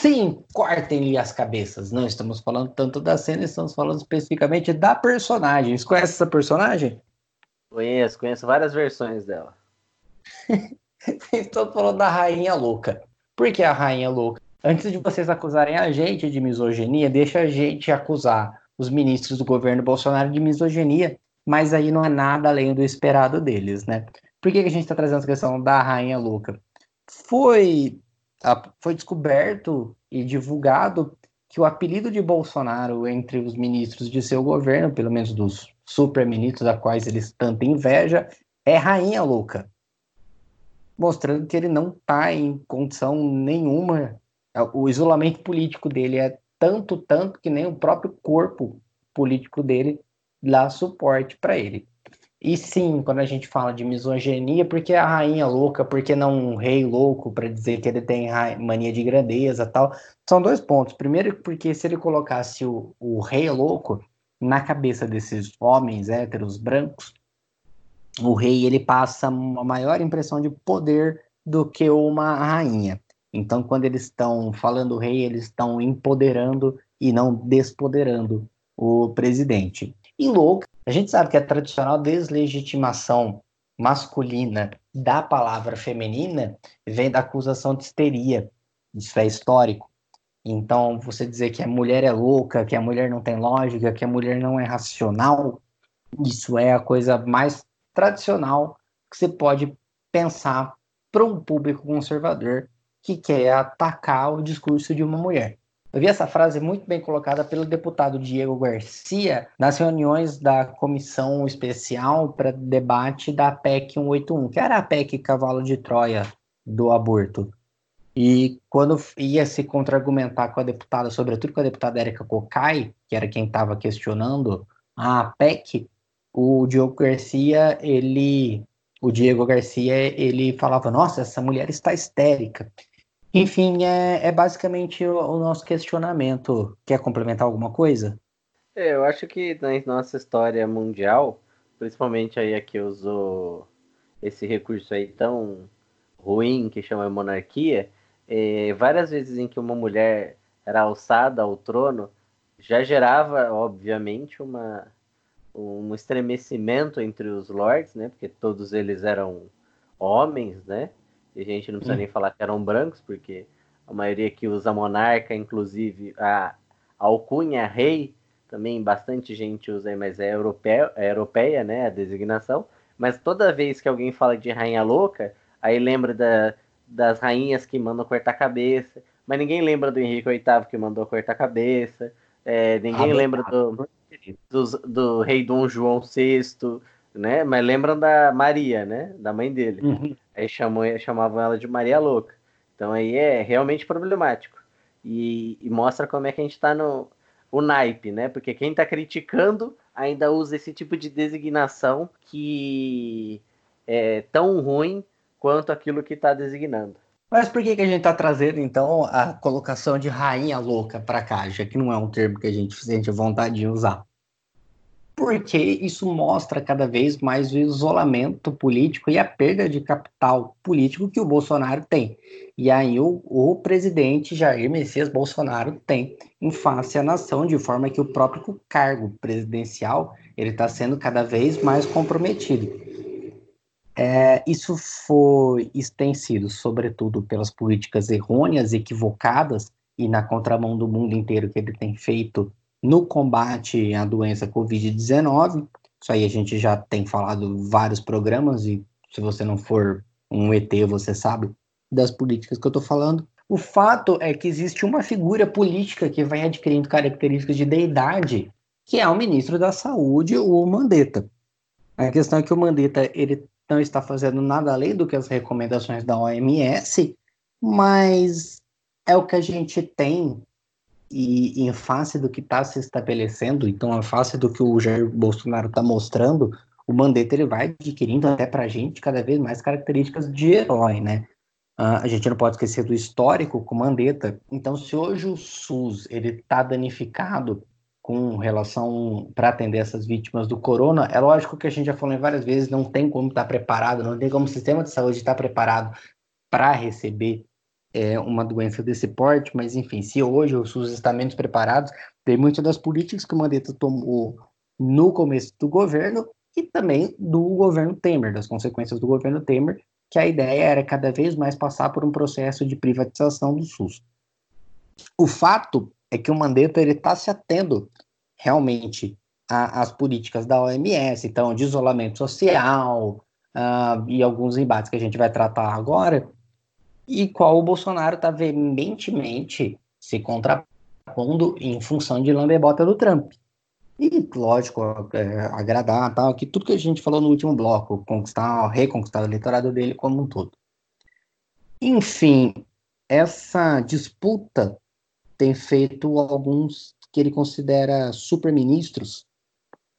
Sim, cortem-lhe as cabeças. Não estamos falando tanto da cena, estamos falando especificamente da personagem. Você conhece essa personagem? Conheço, conheço várias versões dela. Estou falando da Rainha Louca. Por que a Rainha Louca? Antes de vocês acusarem a gente de misoginia, deixa a gente acusar os ministros do governo Bolsonaro de misoginia, mas aí não é nada além do esperado deles, né? Por que, que a gente está trazendo essa questão da Rainha Louca? Foi, foi descoberto e divulgado que o apelido de Bolsonaro entre os ministros de seu governo, pelo menos dos super-ministros a quais eles tanta inveja, é Rainha Louca mostrando que ele não está em condição nenhuma. O isolamento político dele é tanto, tanto que nem o próprio corpo político dele dá suporte para ele. E sim, quando a gente fala de misoginia, porque a rainha louca, porque não um rei louco para dizer que ele tem mania de grandeza tal. São dois pontos. Primeiro, porque se ele colocasse o, o rei louco na cabeça desses homens héteros brancos, o rei ele passa uma maior impressão de poder do que uma rainha. Então, quando eles estão falando rei, eles estão empoderando e não despoderando o presidente. E louca, a gente sabe que a tradicional deslegitimação masculina da palavra feminina vem da acusação de histeria. Isso é histórico. Então, você dizer que a mulher é louca, que a mulher não tem lógica, que a mulher não é racional, isso é a coisa mais tradicional que você pode pensar para um público conservador que quer atacar o discurso de uma mulher. Eu vi essa frase muito bem colocada pelo deputado Diego Garcia nas reuniões da comissão especial para debate da PEC 181, que era a PEC cavalo de Troia do aborto. E quando ia se contra-argumentar com a deputada, sobretudo com a deputada Érica Cocai, que era quem estava questionando a PEC, o Diogo Garcia, ele, o Diego Garcia, ele falava, nossa, essa mulher está histérica. Enfim, é, é basicamente o, o nosso questionamento. Quer complementar alguma coisa? É, eu acho que na nossa história mundial, principalmente aí a que usou esse recurso aí tão ruim que chama monarquia, é, várias vezes em que uma mulher era alçada ao trono, já gerava, obviamente, uma, um estremecimento entre os lords, né? Porque todos eles eram homens, né? E a gente não precisa Hum. nem falar que eram brancos, porque a maioria que usa monarca, inclusive a, alcunha rei, também bastante gente usa mas é europeia, é europeia, né? A designação. Mas toda vez que alguém fala de rainha louca, aí lembra da, das rainhas que mandam cortar a cabeça, mas ninguém lembra do Henrique VIII que mandou cortar a cabeça, é, ninguém Ah, lembra do, dos- do rei Dom João VI, né? Mas lembram da Maria, né? Da mãe dele. Uhum. Aí chamou, chamavam ela de Maria Louca. Então aí é realmente problemático. E, e mostra como é que a gente tá no o naipe, né? Porque quem tá criticando ainda usa esse tipo de designação que é tão ruim quanto aquilo que tá designando. Mas por que, que a gente está trazendo, então, a colocação de rainha louca para cá, já que não é um termo que a gente sente vontade de usar? Porque isso mostra cada vez mais o isolamento político e a perda de capital político que o Bolsonaro tem. E aí o, o presidente Jair Messias Bolsonaro tem em face à nação, de forma que o próprio cargo presidencial ele está sendo cada vez mais comprometido. É, isso foi extensido, sobretudo, pelas políticas errôneas, equivocadas e na contramão do mundo inteiro que ele tem feito no combate à doença Covid-19. Isso aí a gente já tem falado vários programas e se você não for um ET, você sabe das políticas que eu estou falando. O fato é que existe uma figura política que vai adquirindo características de deidade, que é o ministro da Saúde, o Mandetta. A questão é que o Mandetta ele não está fazendo nada além do que as recomendações da OMS, mas é o que a gente tem e, em face do que está se estabelecendo, então em face do que o Jair Bolsonaro está mostrando, o Mandetta ele vai adquirindo até para a gente cada vez mais características de herói, né? Uh, a gente não pode esquecer do histórico com Mandetta. Então, se hoje o SUS ele está danificado com relação para atender essas vítimas do corona, é lógico que a gente já falou várias vezes, não tem como estar tá preparado, não tem como o sistema de saúde estar tá preparado para receber é, uma doença desse porte, mas enfim, se hoje o SUS está menos preparado, tem muitas das políticas que o Mandetta tomou no começo do governo e também do governo Temer, das consequências do governo Temer, que a ideia era cada vez mais passar por um processo de privatização do SUS. O fato é que o Mandetta está se atendo realmente às políticas da OMS, então de isolamento social uh, e alguns embates que a gente vai tratar agora, e qual o Bolsonaro está veementemente se contrapondo em função de lambebota do Trump. E, lógico, é, agradar, tal, que tudo que a gente falou no último bloco, conquistar, reconquistar o eleitorado dele como um todo. Enfim, essa disputa tem feito alguns que ele considera superministros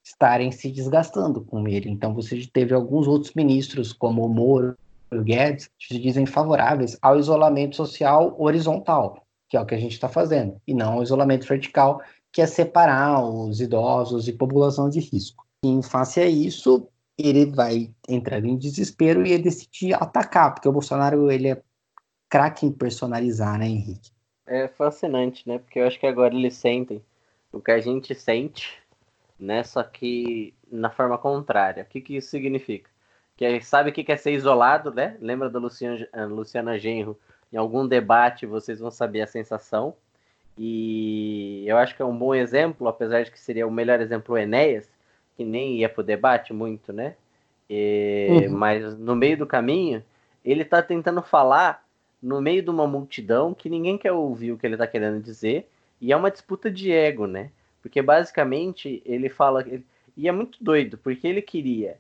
estarem se desgastando com ele. Então, você teve alguns outros ministros, como o Moro Guedes, se dizem favoráveis ao isolamento social horizontal, que é o que a gente está fazendo, e não ao isolamento vertical, que é separar os idosos e população de risco. E, em face a isso, ele vai entrar em desespero e decidir atacar, porque o Bolsonaro ele é craque em personalizar, né, Henrique? É fascinante, né? Porque eu acho que agora eles sentem o que a gente sente, né? Só que na forma contrária. O que, que isso significa? Que sabe o que é ser isolado, né? Lembra da Luciana, Luciana Genro? Em algum debate vocês vão saber a sensação. E eu acho que é um bom exemplo, apesar de que seria o melhor exemplo o Enéas, que nem ia pro debate muito, né? E, uhum. Mas no meio do caminho, ele tá tentando falar no meio de uma multidão que ninguém quer ouvir o que ele tá querendo dizer, e é uma disputa de ego, né? Porque basicamente ele fala. E é muito doido, porque ele queria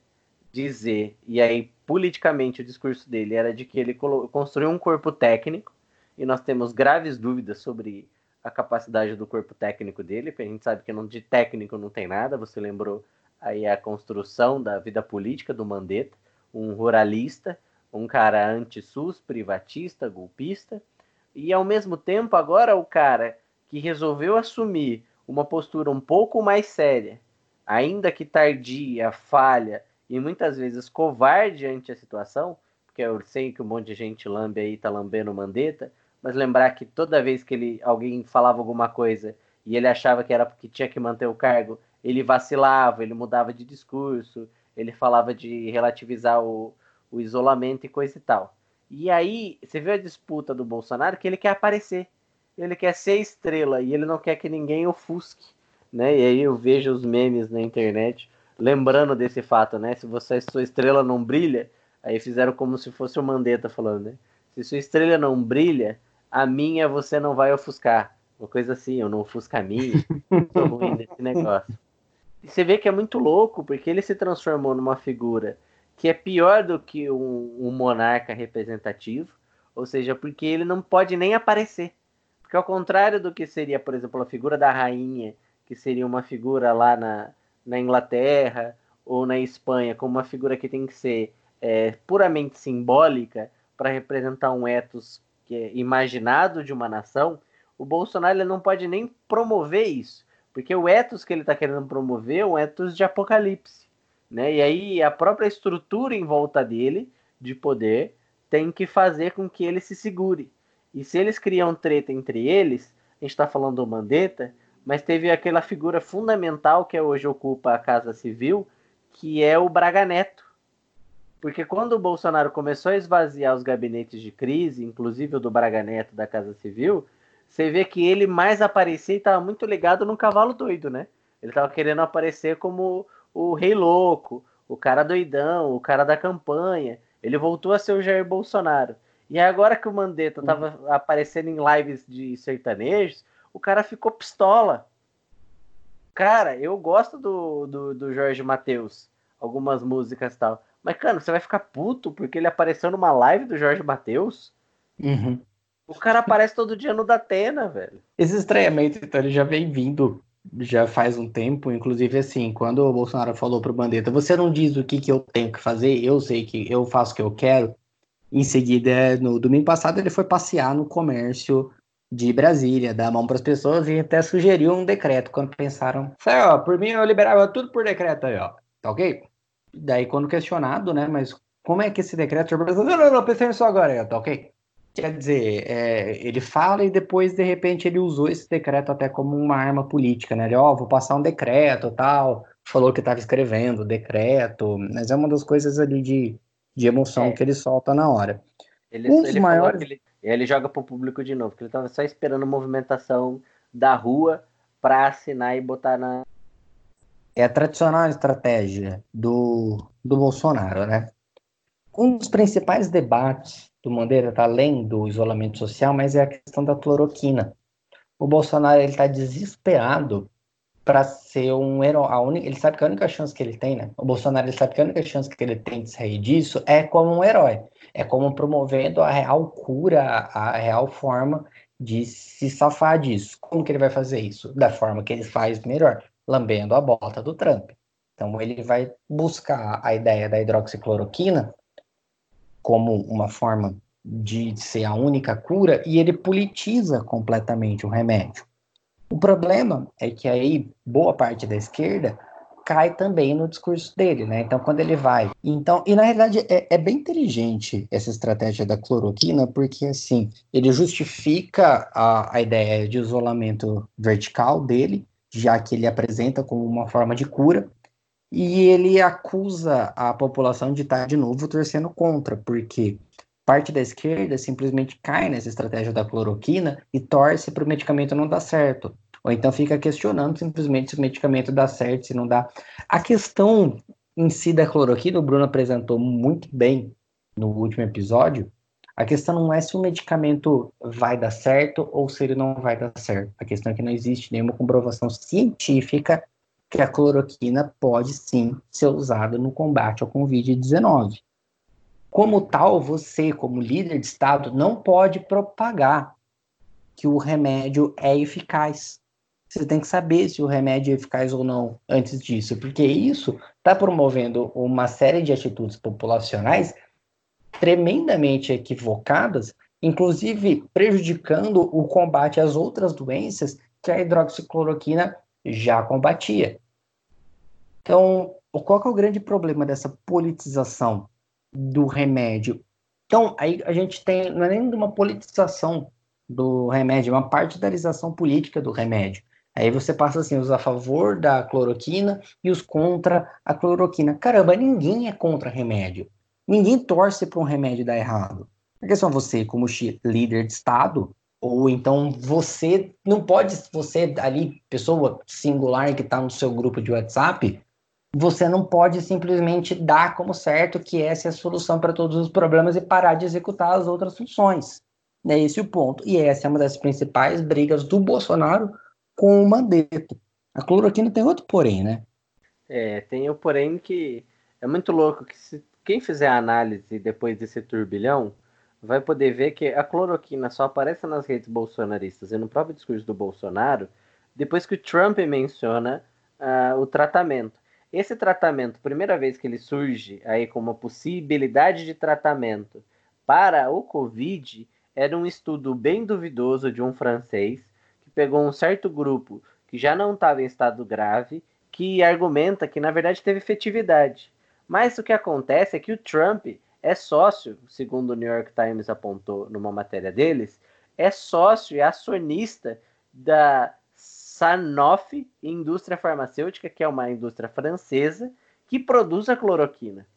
dizer, e aí politicamente o discurso dele era de que ele construiu um corpo técnico, e nós temos graves dúvidas sobre a capacidade do corpo técnico dele, porque a gente sabe que não, de técnico não tem nada. Você lembrou aí a construção da vida política do Mandetta, um ruralista, um cara anti-SUS, privatista, golpista, e ao mesmo tempo agora o cara que resolveu assumir uma postura um pouco mais séria, ainda que tardia, falha e muitas vezes covarde ante a situação, porque eu sei que um monte de gente lambe aí, tá lambendo Mandetta, mas lembrar que toda vez que ele alguém falava alguma coisa e ele achava que era porque tinha que manter o cargo, ele vacilava, ele mudava de discurso, ele falava de relativizar o, o isolamento e coisa e tal. E aí, você vê a disputa do Bolsonaro que ele quer aparecer. Ele quer ser estrela e ele não quer que ninguém ofusque, né? E aí eu vejo os memes na internet lembrando desse fato, né? Se você sua estrela não brilha, aí fizeram como se fosse o Mandetta falando, né? Se sua estrela não brilha, a minha você não vai ofuscar. Uma coisa assim, eu não ofusco a minha. Sou ruim nesse negócio. E você vê que é muito louco, porque ele se transformou numa figura que é pior do que um, um monarca representativo, ou seja, porque ele não pode nem aparecer. Porque ao contrário do que seria, por exemplo, a figura da rainha, que seria uma figura lá na, na Inglaterra ou na Espanha, como uma figura que tem que ser é, puramente simbólica para representar um ethos é imaginado de uma nação, o Bolsonaro não pode nem promover isso, porque o ethos que ele está querendo promover é um ethos de apocalipse, né? E aí a própria estrutura em volta dele de poder tem que fazer com que ele se segure. E se eles criam treta entre eles, a gente está falando do Mandetta, mas teve aquela figura fundamental que hoje ocupa a Casa Civil, que é o Braga Neto, Porque quando o Bolsonaro começou a esvaziar os gabinetes de crise, inclusive o do Braga Neto da Casa Civil, você vê que ele mais aparecia e estava muito ligado num cavalo doido, né? Ele estava querendo aparecer como o rei louco, o cara doidão, o cara da campanha. Ele voltou a ser o Jair Bolsonaro. E agora que o Mandetta estava aparecendo em lives de sertanejos, o cara ficou pistola. Cara, eu gosto do, do, do Jorge Matheus, algumas músicas e tal. Mas, cara, você vai ficar puto porque ele apareceu numa live do Jorge Matheus? Uhum. O cara aparece todo dia no Datena, velho. Esse estranhamento, então, ele já vem vindo já faz um tempo, inclusive assim, quando o Bolsonaro falou pro Bandeta, você não diz o que, que eu tenho que fazer, eu sei que eu faço o que eu quero. Em seguida, no domingo passado, ele foi passear no comércio de Brasília, dar a mão para as pessoas e até sugeriu um decreto quando pensaram, "Sai, ó, por mim eu liberava tudo por decreto aí, ó, tá ok? Daí, quando questionado, né, mas como é que esse decreto... Não, não, não, pensei nisso agora, aí, ó, tá ok? Quer dizer, é, ele fala e depois, de repente, ele usou esse decreto até como uma arma política, né? Ele, ó, vou passar um decreto tal. Falou que estava escrevendo o decreto, mas é uma das coisas ali de, de emoção É. que ele solta na hora. Ele, Um dos ele falou maiores- que ele, ele joga pro público de novo, que ele tava só esperando movimentação da rua pra assinar e botar na. É a tradicional estratégia do, do Bolsonaro, né? Um dos principais debates do Bandeira tá além do isolamento social, mas é a questão da cloroquina. O Bolsonaro ele tá desesperado para ser um herói. A única, ele sabe que a única chance que ele tem, né? O Bolsonaro ele sabe que a única chance que ele tem de sair disso é como um herói. É como promovendo a real cura, a real forma de se safar disso. Como que ele vai fazer isso? Da forma que ele faz melhor, lambendo a bota do Trump. Então ele vai buscar a ideia da hidroxicloroquina como uma forma de ser a única cura e ele politiza completamente o remédio. O problema é que aí boa parte da esquerda cai também no discurso dele, né? Então quando ele vai, então e na realidade é, é bem inteligente essa estratégia da cloroquina porque assim ele justifica a, a ideia de isolamento vertical dele, já que ele apresenta como uma forma de cura e ele acusa a população de estar de novo torcendo contra, porque parte da esquerda simplesmente cai nessa estratégia da cloroquina e torce para o medicamento não dar certo. Ou então fica questionando simplesmente se o medicamento dá certo, se não dá. A questão em si da cloroquina, o Bruno apresentou muito bem no último episódio. A questão não é se o medicamento vai dar certo ou se ele não vai dar certo. A questão é que não existe nenhuma comprovação científica que a cloroquina pode sim ser usada no combate ao Covid-19. Como tal, você, como líder de Estado, não pode propagar que o remédio é eficaz. Você tem que saber se o remédio é eficaz ou não antes disso, porque isso está promovendo uma série de atitudes populacionais tremendamente equivocadas, inclusive prejudicando o combate às outras doenças que a hidroxicloroquina já combatia. Então, qual é o grande problema dessa politização do remédio? Então, aí a gente tem, não é nem uma politização do remédio, é uma partidarização política do remédio. Aí você passa assim, os a favor da cloroquina e os contra a cloroquina. Caramba, ninguém é contra remédio. Ninguém torce para um remédio dar errado. A questão é você, como líder de Estado, ou então você não pode, você ali, pessoa singular que está no seu grupo de WhatsApp, você não pode simplesmente dar como certo que essa é a solução para todos os problemas e parar de executar as outras funções. É esse o ponto. E essa é uma das principais brigas do Bolsonaro com o Mandetta. A cloroquina tem outro porém, né? É, tem o porém que é muito louco que se quem fizer a análise depois desse turbilhão vai poder ver que a cloroquina só aparece nas redes bolsonaristas e no próprio discurso do Bolsonaro depois que o Trump menciona ah, o tratamento. Esse tratamento, primeira vez que ele surge aí como uma possibilidade de tratamento para o Covid, era um estudo bem duvidoso de um francês pegou um certo grupo que já não estava em estado grave, que argumenta que na verdade teve efetividade. Mas o que acontece é que o Trump é sócio, segundo o New York Times apontou numa matéria deles, é sócio e acionista da Sanofi, indústria farmacêutica, que é uma indústria francesa, que produz a cloroquina.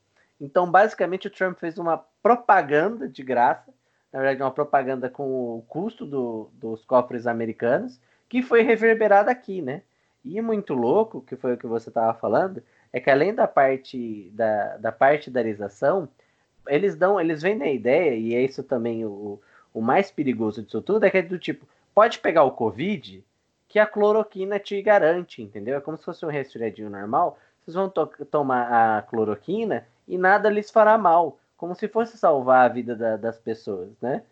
Então, basicamente, o Trump fez uma propaganda de graça, na verdade, uma propaganda com o custo do, dos cofres americanos, que foi reverberada aqui, né? E muito louco, que foi o que você estava falando, é que além da parte da, da partidarização, eles dão, eles vendem a ideia, e é isso também o, o mais perigoso disso tudo, é que é do tipo, pode pegar o Covid, que a cloroquina te garante, entendeu? É como se fosse um resfriadinho normal, vocês vão to tomar a cloroquina e nada lhes fará mal, como se fosse salvar a vida da, das pessoas, né?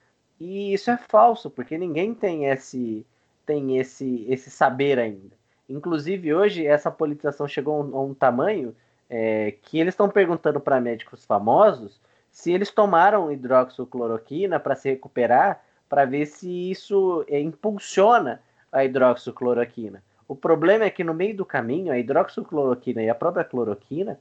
E isso é falso, porque ninguém tem esse tem esse esse saber ainda. Inclusive hoje essa politização chegou a um, a um tamanho é, que eles estão perguntando para médicos famosos se eles tomaram hidroxicloroquina para se recuperar, para ver se isso é, impulsiona a hidroxicloroquina. O problema é que no meio do caminho, a hidroxicloroquina e a própria cloroquina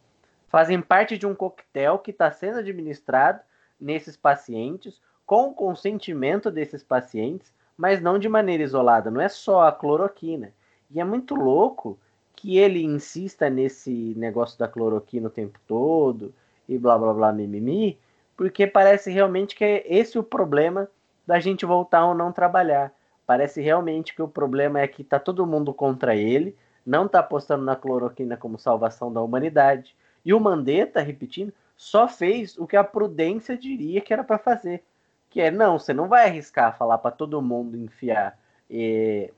fazem parte de um coquetel que está sendo administrado nesses pacientes, com o consentimento desses pacientes, mas não de maneira isolada. Não é só a cloroquina. E é muito louco que ele insista nesse negócio da cloroquina o tempo todo e blá blá blá mimimi, porque parece realmente que é esse o problema da gente voltar ou não trabalhar. Parece realmente que o problema é que está todo mundo contra ele, não está apostando na cloroquina como salvação da humanidade. E o Mandetta, repetindo, só fez o que a prudência diria que era para fazer. Que é, não, você não vai arriscar falar para todo mundo enfiar em,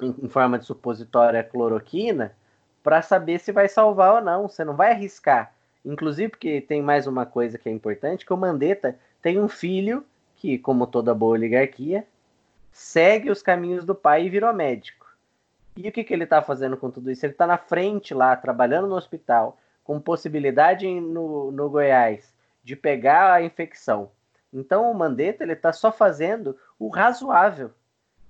em, forma de supositória cloroquina para saber se vai salvar ou não. Você não vai arriscar. Inclusive, porque tem mais uma coisa que é importante, que o Mandetta tem um filho que, como toda boa oligarquia, segue os caminhos do pai e virou médico. E o que, que ele está fazendo com tudo isso? Ele está na frente lá, trabalhando no hospital, com possibilidade no, no Goiás de pegar a infecção. Então o Mandetta ele está só fazendo o razoável.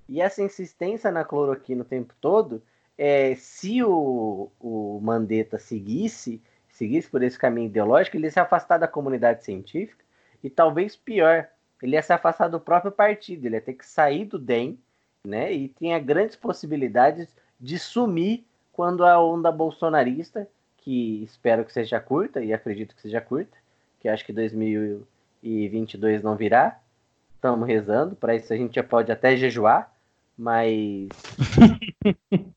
E essa insistência na cloroquina o tempo todo, é, se o, o Mandetta seguisse, seguisse por esse caminho ideológico, ele ia se afastar da comunidade científica e talvez pior, ele ia se afastar do próprio partido, ele ia ter que sair do DEM, né? E tinha grandes possibilidades de sumir quando a onda bolsonarista, que espero que seja curta, e acredito que seja curta, que acho que 2022 não virá. Estamos rezando, para isso a gente já pode até jejuar, mas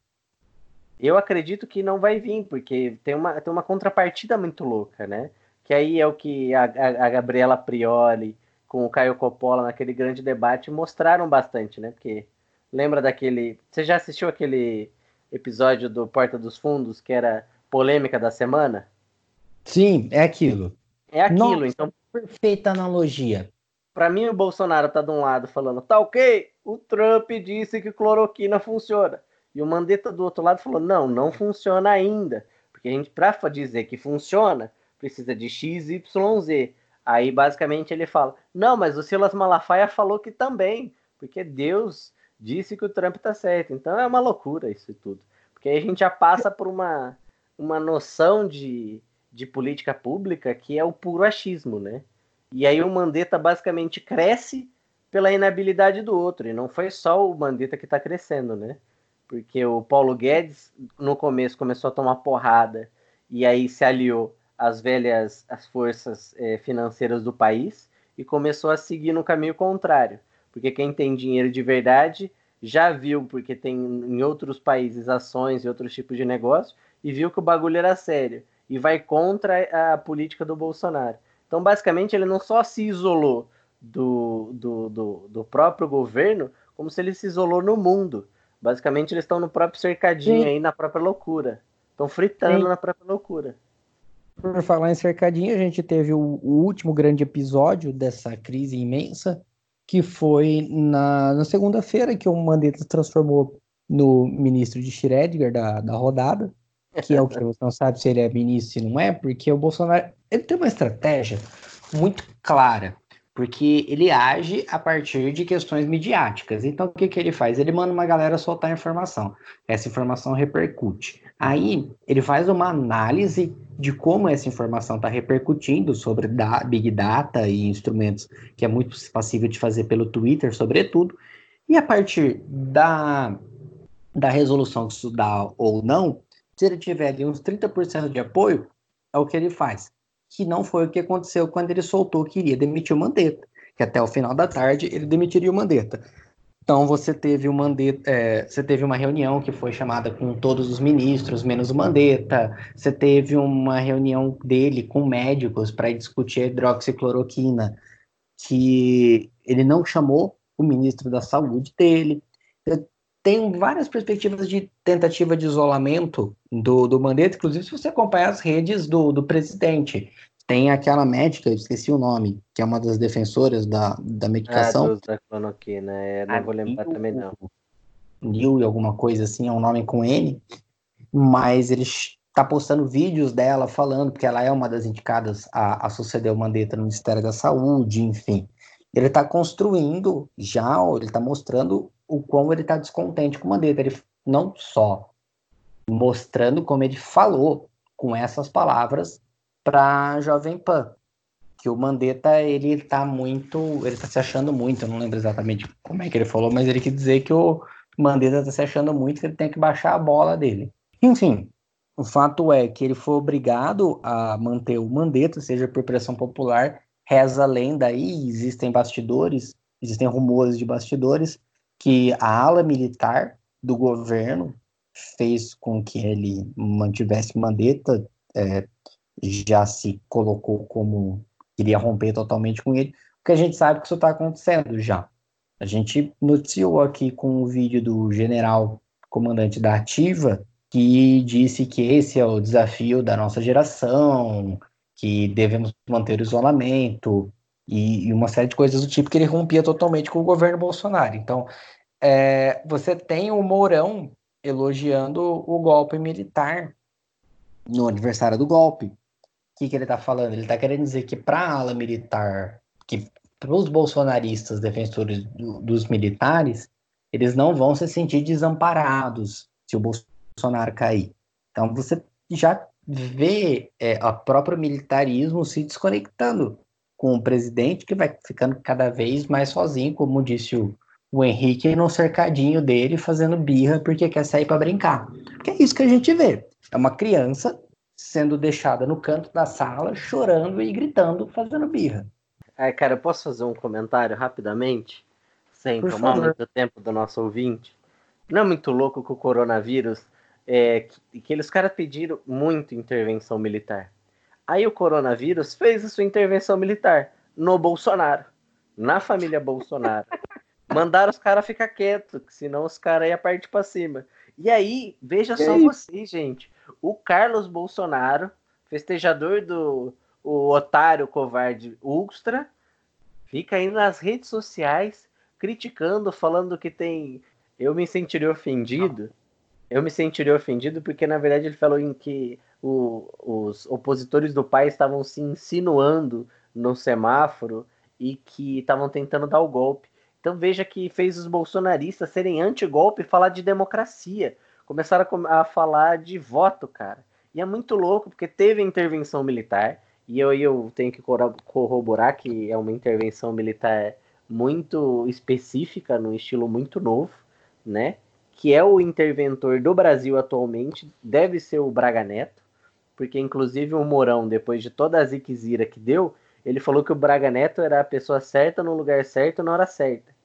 eu acredito que não vai vir, porque tem uma, tem uma contrapartida muito louca, né? Que aí é o que a, a, a Gabriela Prioli com o Caio Coppola naquele grande debate mostraram bastante, né? Porque lembra daquele. Você já assistiu aquele episódio do Porta dos Fundos que era polêmica da semana? Sim, é aquilo. É aquilo, Nossa, então. Perfeita analogia. Para mim, o Bolsonaro tá de um lado falando, tá ok, o Trump disse que cloroquina funciona. E o Mandetta do outro lado falou, não, não funciona ainda. Porque a gente, pra dizer que funciona, precisa de XYZ. Aí basicamente ele fala: não, mas o Silas Malafaia falou que também, porque Deus disse que o Trump tá certo. Então é uma loucura isso tudo. Porque aí a gente já passa por uma, uma noção de, de política pública que é o puro achismo, né? E aí o Mandetta basicamente cresce pela inabilidade do outro. E não foi só o Mandetta que está crescendo, né? Porque o Paulo Guedes, no começo, começou a tomar porrada e aí se aliou as velhas as forças é, financeiras do país e começou a seguir no caminho contrário. Porque quem tem dinheiro de verdade já viu, porque tem em outros países ações e outros tipos de negócio, e viu que o bagulho era sério. E vai contra a política do Bolsonaro. Então, basicamente, ele não só se isolou do, do, do, do próprio governo, como se ele se isolou no mundo. Basicamente, eles estão no próprio cercadinho Sim. aí, na própria loucura. Estão fritando Sim. na própria loucura. Por falar em cercadinho, a gente teve o, o, último grande episódio dessa crise imensa, que foi na, na segunda-feira que o Mandetta se transformou no ministro de Schrödinger da, da rodada, que é o que você não sabe se ele é ministro ou não é, porque o Bolsonaro ele tem uma estratégia muito clara, porque ele age a partir de questões midiáticas. Então, o que, que ele faz? Ele manda uma galera soltar informação. Essa informação repercute. Aí, ele faz uma análise de como essa informação está repercutindo sobre da, Big Data e instrumentos que é muito passível de fazer pelo Twitter, sobretudo, e a partir da, da resolução que isso dá ou não, se ele tiver ali uns 30% de apoio, é o que ele faz. que não foi o que aconteceu quando ele soltou que iria demitir o Mandetta, que até o final da tarde ele demitiria o Mandetta. Então você teve Mandetta, é, você teve uma reunião que foi chamada com todos os ministros, menos o Mandetta. Você teve uma reunião dele com médicos para discutir a hidroxicloroquina, que ele não chamou o ministro da saúde dele. Tem várias perspectivas de tentativa de isolamento do, do Mandetta, inclusive se você acompanhar as redes do, do presidente. Tem aquela médica, eu esqueci o nome, que é uma das defensoras da, da medicação. Ah, do da cloroquina, é, não A vou lembrar Nil- também não. Nil e alguma coisa assim, é um nome com N, mas ele está postando vídeos dela falando, porque ela é uma das indicadas a, a suceder o Mandetta no Ministério da Saúde, enfim. Ele está construindo já, ele está mostrando o quão ele está descontente com o Mandetta. Ele não só mostrando como ele falou com essas palavras para Jovem Pan, que o Mandetta ele tá muito, ele tá se achando muito, eu não lembro exatamente como é que ele falou, mas ele quis dizer que o Mandetta tá se achando muito, que ele tem que baixar a bola dele. Enfim, o fato é que ele foi obrigado a manter o Mandetta, seja por pressão popular, reza a lenda aí, existem bastidores, existem rumores de bastidores, que a ala militar do governo fez com que ele mantivesse Mandetta, é, já se colocou como queria romper totalmente com ele, porque a gente sabe que isso está acontecendo já. A gente noticiou aqui com o vídeo do general comandante da Ativa, que disse que esse é o desafio da nossa geração, que devemos manter o isolamento e, e uma série de coisas do tipo que ele rompia totalmente com o governo Bolsonaro. Então, é, você tem o Mourão elogiando o golpe militar no aniversário do golpe. O que, que ele está falando? Ele está querendo dizer que para a ala militar, que para os bolsonaristas defensores do- dos militares, eles não vão se sentir desamparados se o Bolsonaro cair. Então você já vê é, o próprio militarismo se desconectando com o presidente, que vai ficando cada vez mais sozinho, como disse o, o Henrique, no cercadinho dele, fazendo birra porque quer sair para brincar. Porque é isso que a gente vê. É uma criança sendo deixada no canto da sala, chorando e gritando, fazendo birra. Ai, cara, eu posso fazer um comentário rapidamente? Sem Por tomar favor. muito tempo do nosso ouvinte? Não é muito louco que o coronavírus, é, que, que eles caras pediram muito intervenção militar. Aí o coronavírus fez a sua intervenção militar no Bolsonaro, na família Bolsonaro. Mandaram os caras ficar quietos, que senão os caras iam partir pra cima. E aí, veja E só aí? vocês, gente. O Carlos Bolsonaro, festejador do o otário covarde Ulstra, fica aí nas redes sociais criticando, falando que tem. Eu me sentiria ofendido. Eu me sentiria ofendido porque, na verdade, ele falou em que o- os opositores do pai estavam se insinuando no semáforo e que estavam tentando dar o golpe. Então veja que fez os bolsonaristas serem anti-golpe e falar de democracia. Começaram a, a falar de voto, cara. E é muito louco, porque teve intervenção militar, e eu, eu tenho que corro- corroborar que é uma intervenção militar muito específica, num estilo muito novo, né? Que é o interventor do Brasil atualmente, deve ser o Braga Neto, porque inclusive o Mourão, depois de toda a ziquezira que deu, ele falou que o Braga Neto era a pessoa certa no lugar certo na hora certa.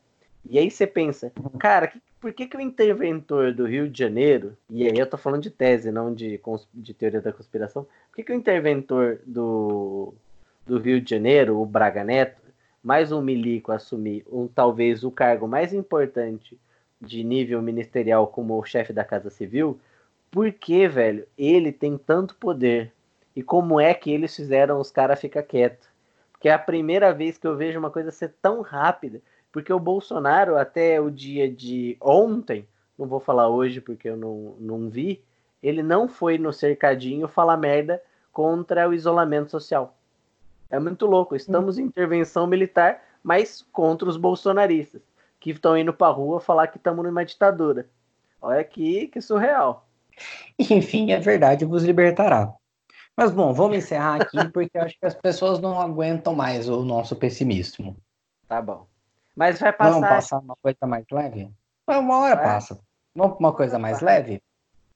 E aí você pensa, cara, que- por que, que o interventor do Rio de Janeiro, e aí eu tô falando de tese, não de, de teoria da conspiração, por que, que o interventor do, do Rio de Janeiro, o Braga Neto, mais um milico assumir um, talvez o cargo mais importante de nível ministerial como o chefe da Casa Civil, por que, velho, ele tem tanto poder? E como é que eles fizeram os caras ficar quietos? Porque é a primeira vez que eu vejo uma coisa ser tão rápida. Porque o Bolsonaro, até o dia de ontem, não vou falar hoje porque eu não, não vi, ele não foi no cercadinho falar merda contra o isolamento social. É muito louco. Estamos em intervenção militar, mas contra os bolsonaristas, que estão indo pra rua falar que estamos numa ditadura. Olha que, que surreal. Enfim, a verdade vos libertará. Mas bom, vamos encerrar aqui porque acho que as pessoas não aguentam mais o nosso pessimismo. Tá bom. Mas vai passar. Vamos passar uma coisa mais leve? Uma hora Vai. passa. Vamos para uma coisa mais leve?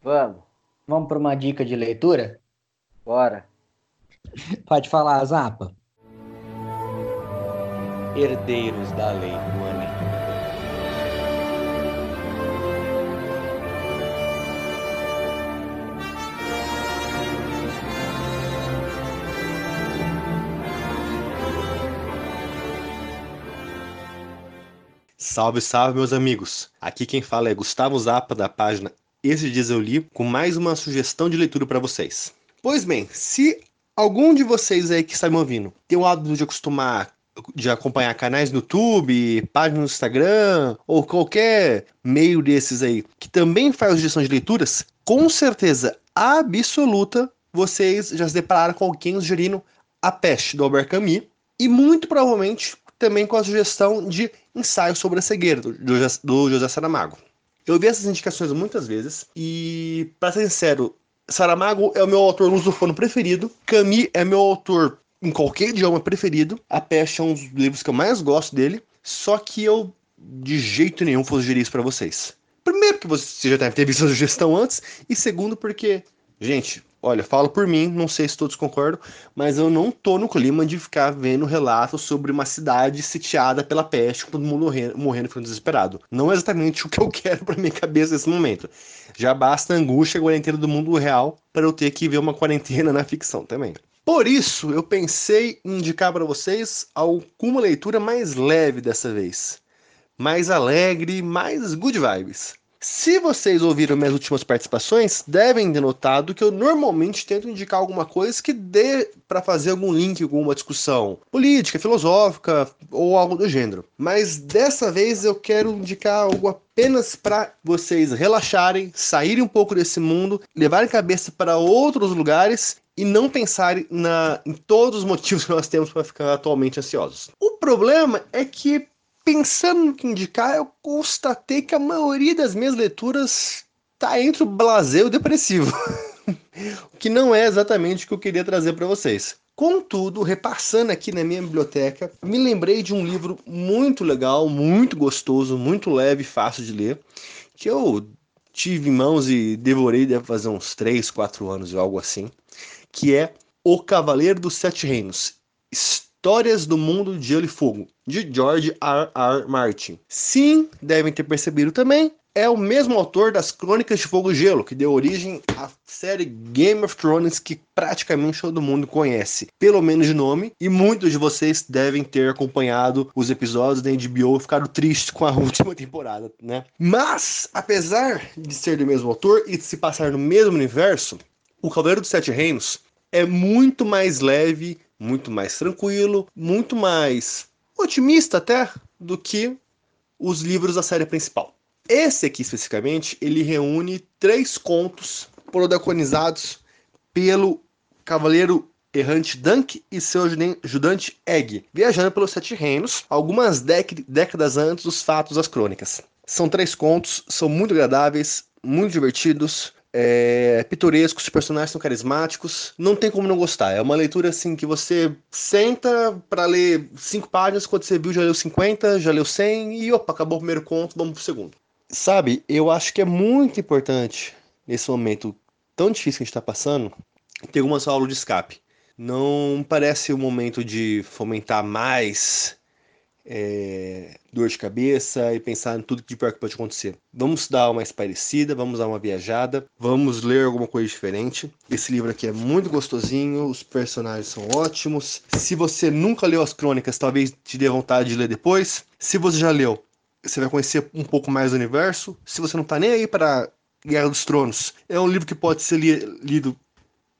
Vamos, Vamos para uma dica de leitura? bora. Pode falar, Zapa. Herdeiros da lei Salve, salve, meus amigos! Aqui quem fala é Gustavo Zappa, da página Esses Dias Eu Li, com mais uma sugestão de leitura para vocês. Pois bem, se algum de vocês aí que está me ouvindo tem o hábito de acostumar de acompanhar canais no YouTube, páginas no Instagram ou qualquer meio desses aí que também faz sugestão de leituras, com certeza absoluta vocês já se depararam com alguém sugerindo A Peste do Albert Camus e muito provavelmente também com a sugestão de ensaio sobre a cegueira do, do, José Saramago. Eu vi essas indicações muitas vezes e, para ser sincero, Saramago é o meu autor lusofano preferido, Camus é meu autor em qualquer idioma preferido, A Peste é um dos livros que eu mais gosto dele, só que eu de jeito nenhum vou sugerir isso para vocês. Primeiro, que você já deve ter visto a sugestão antes, e segundo, porque, gente, olha, falo por mim, não sei se todos concordam, mas eu não tô no clima de ficar vendo relatos sobre uma cidade sitiada pela peste, com todo mundo morrendo, morrendo ficando desesperado. Não é exatamente o que eu quero para minha cabeça nesse momento. Já basta a angústia a quarentena do mundo real para eu ter que ver uma quarentena na ficção também. Por isso, eu pensei em indicar para vocês alguma leitura mais leve dessa vez. Mais alegre, mais good vibes. Se vocês ouviram minhas últimas participações, devem ter notado que eu normalmente tento indicar alguma coisa que dê para fazer algum link com uma discussão política, filosófica ou algo do gênero. Mas dessa vez eu quero indicar algo apenas para vocês relaxarem, saírem um pouco desse mundo, levarem a cabeça para outros lugares e não pensarem na, em todos os motivos que nós temos para ficar atualmente ansiosos. O problema é que pensando no que indicar, eu constatei que a maioria das minhas leituras tá entre o blasé e o depressivo. o que não é exatamente o que eu queria trazer para vocês. Contudo, repassando aqui na minha biblioteca, me lembrei de um livro muito legal, muito gostoso, muito leve e fácil de ler, que eu tive em mãos e devorei deve fazer uns 3, 4 anos ou algo assim, que é O Cavaleiro dos Sete Reinos. Histórias do Mundo de Gelo e Fogo, de George R. R. Martin. Sim, devem ter percebido também, é o mesmo autor das Crônicas de Fogo e Gelo, que deu origem à série Game of Thrones, que praticamente todo mundo conhece, pelo menos de nome, e muitos de vocês devem ter acompanhado os episódios da HBO e ficaram tristes com a última temporada, né? Mas, apesar de ser do mesmo autor e de se passar no mesmo universo, o Cavaleiro dos Sete Reinos é muito mais leve, muito mais tranquilo, muito mais otimista até do que os livros da série principal. Esse aqui especificamente, ele reúne três contos protagonizados pelo Cavaleiro Errante Dunk e seu ajudante Egg, viajando pelos Sete Reinos, algumas décadas antes dos fatos das crônicas. São três contos, são muito agradáveis, muito divertidos, é, pitorescos, os personagens são carismáticos, não tem como não gostar. É uma leitura assim que você senta para ler cinco páginas, quando você viu já leu 50, já leu 100 e opa, acabou o primeiro conto, vamos pro segundo. Sabe, eu acho que é muito importante nesse momento tão difícil que a gente está passando ter uma aula de escape. Não parece o momento de fomentar mais é, dor de cabeça e pensar em tudo de pior que pode acontecer. Vamos dar uma espairecida, vamos dar uma viajada, vamos ler alguma coisa diferente. Esse livro aqui é muito gostosinho, os personagens são ótimos. Se você nunca leu as crônicas, talvez te dê vontade de ler depois. Se você já leu, você vai conhecer um pouco mais do universo. Se você não está nem aí para Guerra dos Tronos, é um livro que pode ser li lido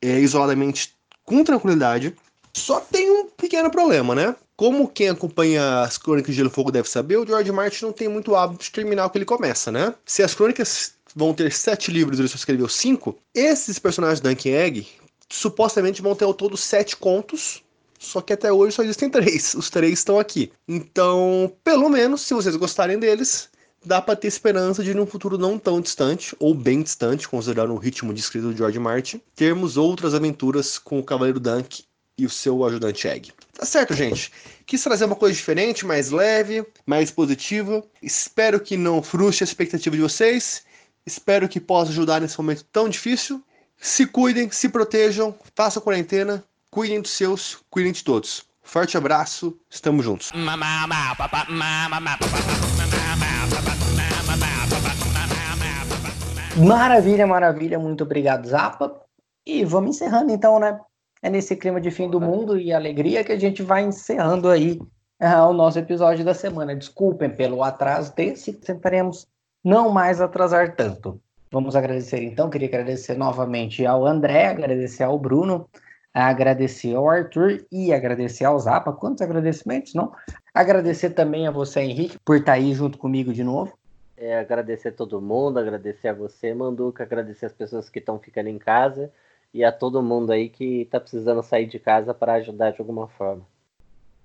é, isoladamente com tranquilidade. Só tem um pequeno problema, né? Como quem acompanha as Crônicas de Gelo e Fogo deve saber, o George Martin não tem muito hábito de terminar o que ele começa, né? Se as crônicas vão ter sete livros ele só escreveu cinco, esses personagens da Duncan Egg supostamente vão ter ao todo sete contos, só que até hoje só existem três. Os três estão aqui. Então, pelo menos, se vocês gostarem deles, dá para ter esperança de, num futuro não tão distante, ou bem distante, considerando o ritmo de escrita do George Martin, termos outras aventuras com o Cavaleiro Dunk e o seu ajudante Egg. Tá certo, gente? Quis trazer uma coisa diferente, mais leve, mais positiva. Espero que não frustre a expectativa de vocês. Espero que possa ajudar nesse momento tão difícil. Se cuidem, se protejam, façam quarentena, cuidem dos seus, cuidem de todos. Forte abraço, estamos juntos. Maravilha, maravilha. Muito obrigado, Zapa. E vamos encerrando então, né? É nesse clima de fim do mundo e alegria que a gente vai encerrando aí ah, o nosso episódio da semana. Desculpem pelo atraso desse, tentaremos não mais atrasar tanto. Vamos agradecer então, queria agradecer novamente ao André, agradecer ao Bruno, agradecer ao Arthur e agradecer ao Zapa. Quantos agradecimentos, não? Agradecer também a você, Henrique, por estar aí junto comigo de novo. É, agradecer todo mundo, agradecer a você, Manduca, agradecer as pessoas que estão ficando em casa e a todo mundo aí que está precisando sair de casa para ajudar de alguma forma.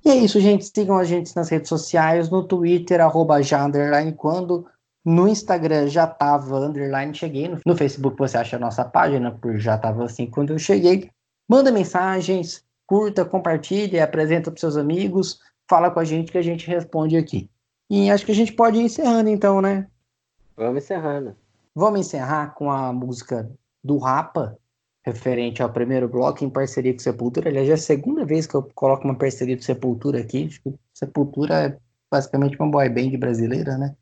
E é isso, gente. Sigam a gente nas redes sociais, no Twitter, arroba já, underline, quando no Instagram já tava underline, cheguei. No, Facebook você acha a nossa página, por já tava assim quando eu cheguei. Manda mensagens, curta, compartilhe, apresenta para seus amigos, fala com a gente que a gente responde aqui. E acho que a gente pode ir encerrando então, né? Vamos encerrando. Vamos encerrar com a música do Rapa, referente ao primeiro bloco, em parceria com Sepultura. Aliás, já é a segunda vez que eu coloco uma parceria do Sepultura aqui. Sepultura é basicamente uma boy band brasileira, né?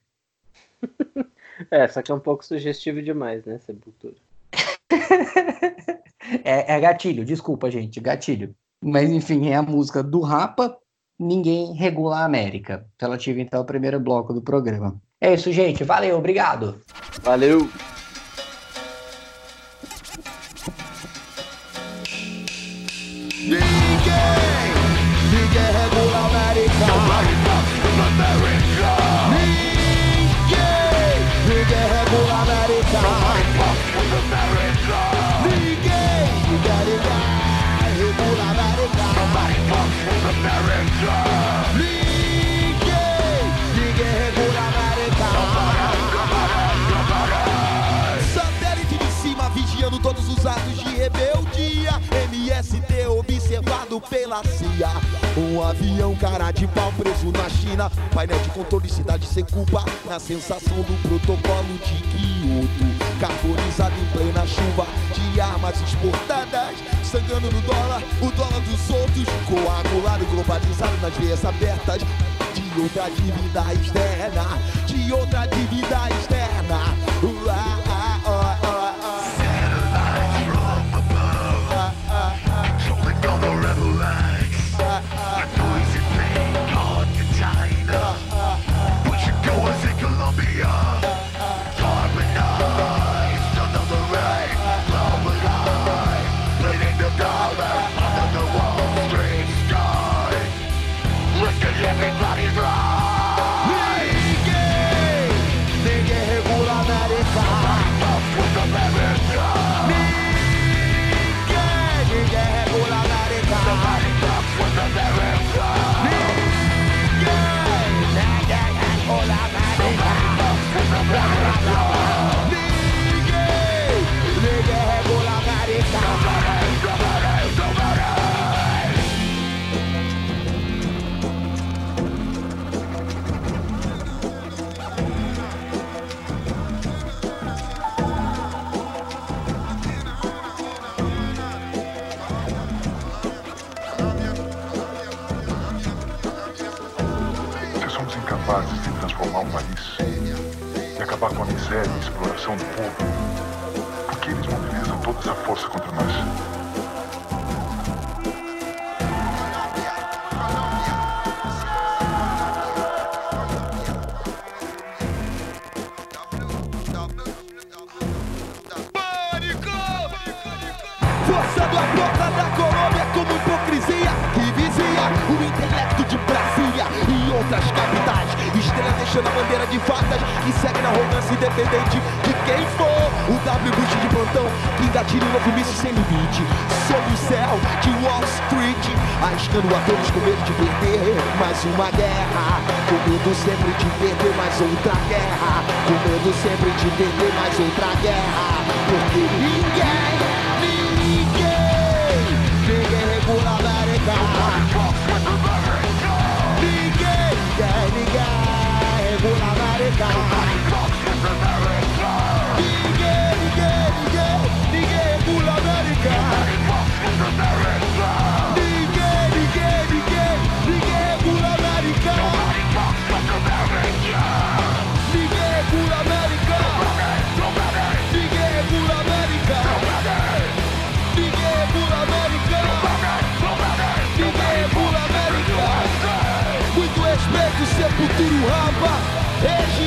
É, só que é um pouco sugestivo demais, né, Sepultura? é, é gatilho, desculpa, gente, gatilho. Mas enfim, é a música do Rapa, Ninguém Regula a América, relativa então ao primeiro bloco do programa. É isso, gente. Valeu, obrigado. Valeu. Ninguém, ninguém regula a América. America. Ninguém, ninguém regula a América. With America. Ninguém, ninguém, ninguém regula a América. Ninguém, ninguém regula a América. Satélite de cima vigiando todos os atos de rebeldia. Observado pela CIA. Um avião cara de pau preso na China. Painel de controle, cidade sem culpa. Na sensação do protocolo de Kyoto. Carbonizado em plena chuva de armas exportadas. Sangrando no dólar, o dólar dos outros. Coagulado, globalizado nas veias abertas. De outra dívida externa. De outra dívida externa. Miséria e a exploração do povo, por que eles mobilizam toda essa força contra nós? Deixando a bandeira de fatas que segue na arrogância independente de quem for. O W Bush de plantão que engatilha um novo míssil sem limite. Sob o céu de Wall Street, arriscando a todos com medo de perder mais uma guerra. Com medo sempre de perder mais outra guerra. Com medo sempre de perder mais outra guerra. Porque ninguém, ninguém, ninguém regula América. Ninguém, ninguém, ninguém segura América. Ninguém, ninguém, ninguém, ninguém regula América. Ninguém, ninguém, ninguém, ninguém regula América. Ninguém regula a América. Ninguém América. Ninguém regula a América. Ninguém regula a América. Muito respeito, sepultura o rapa. Yeah.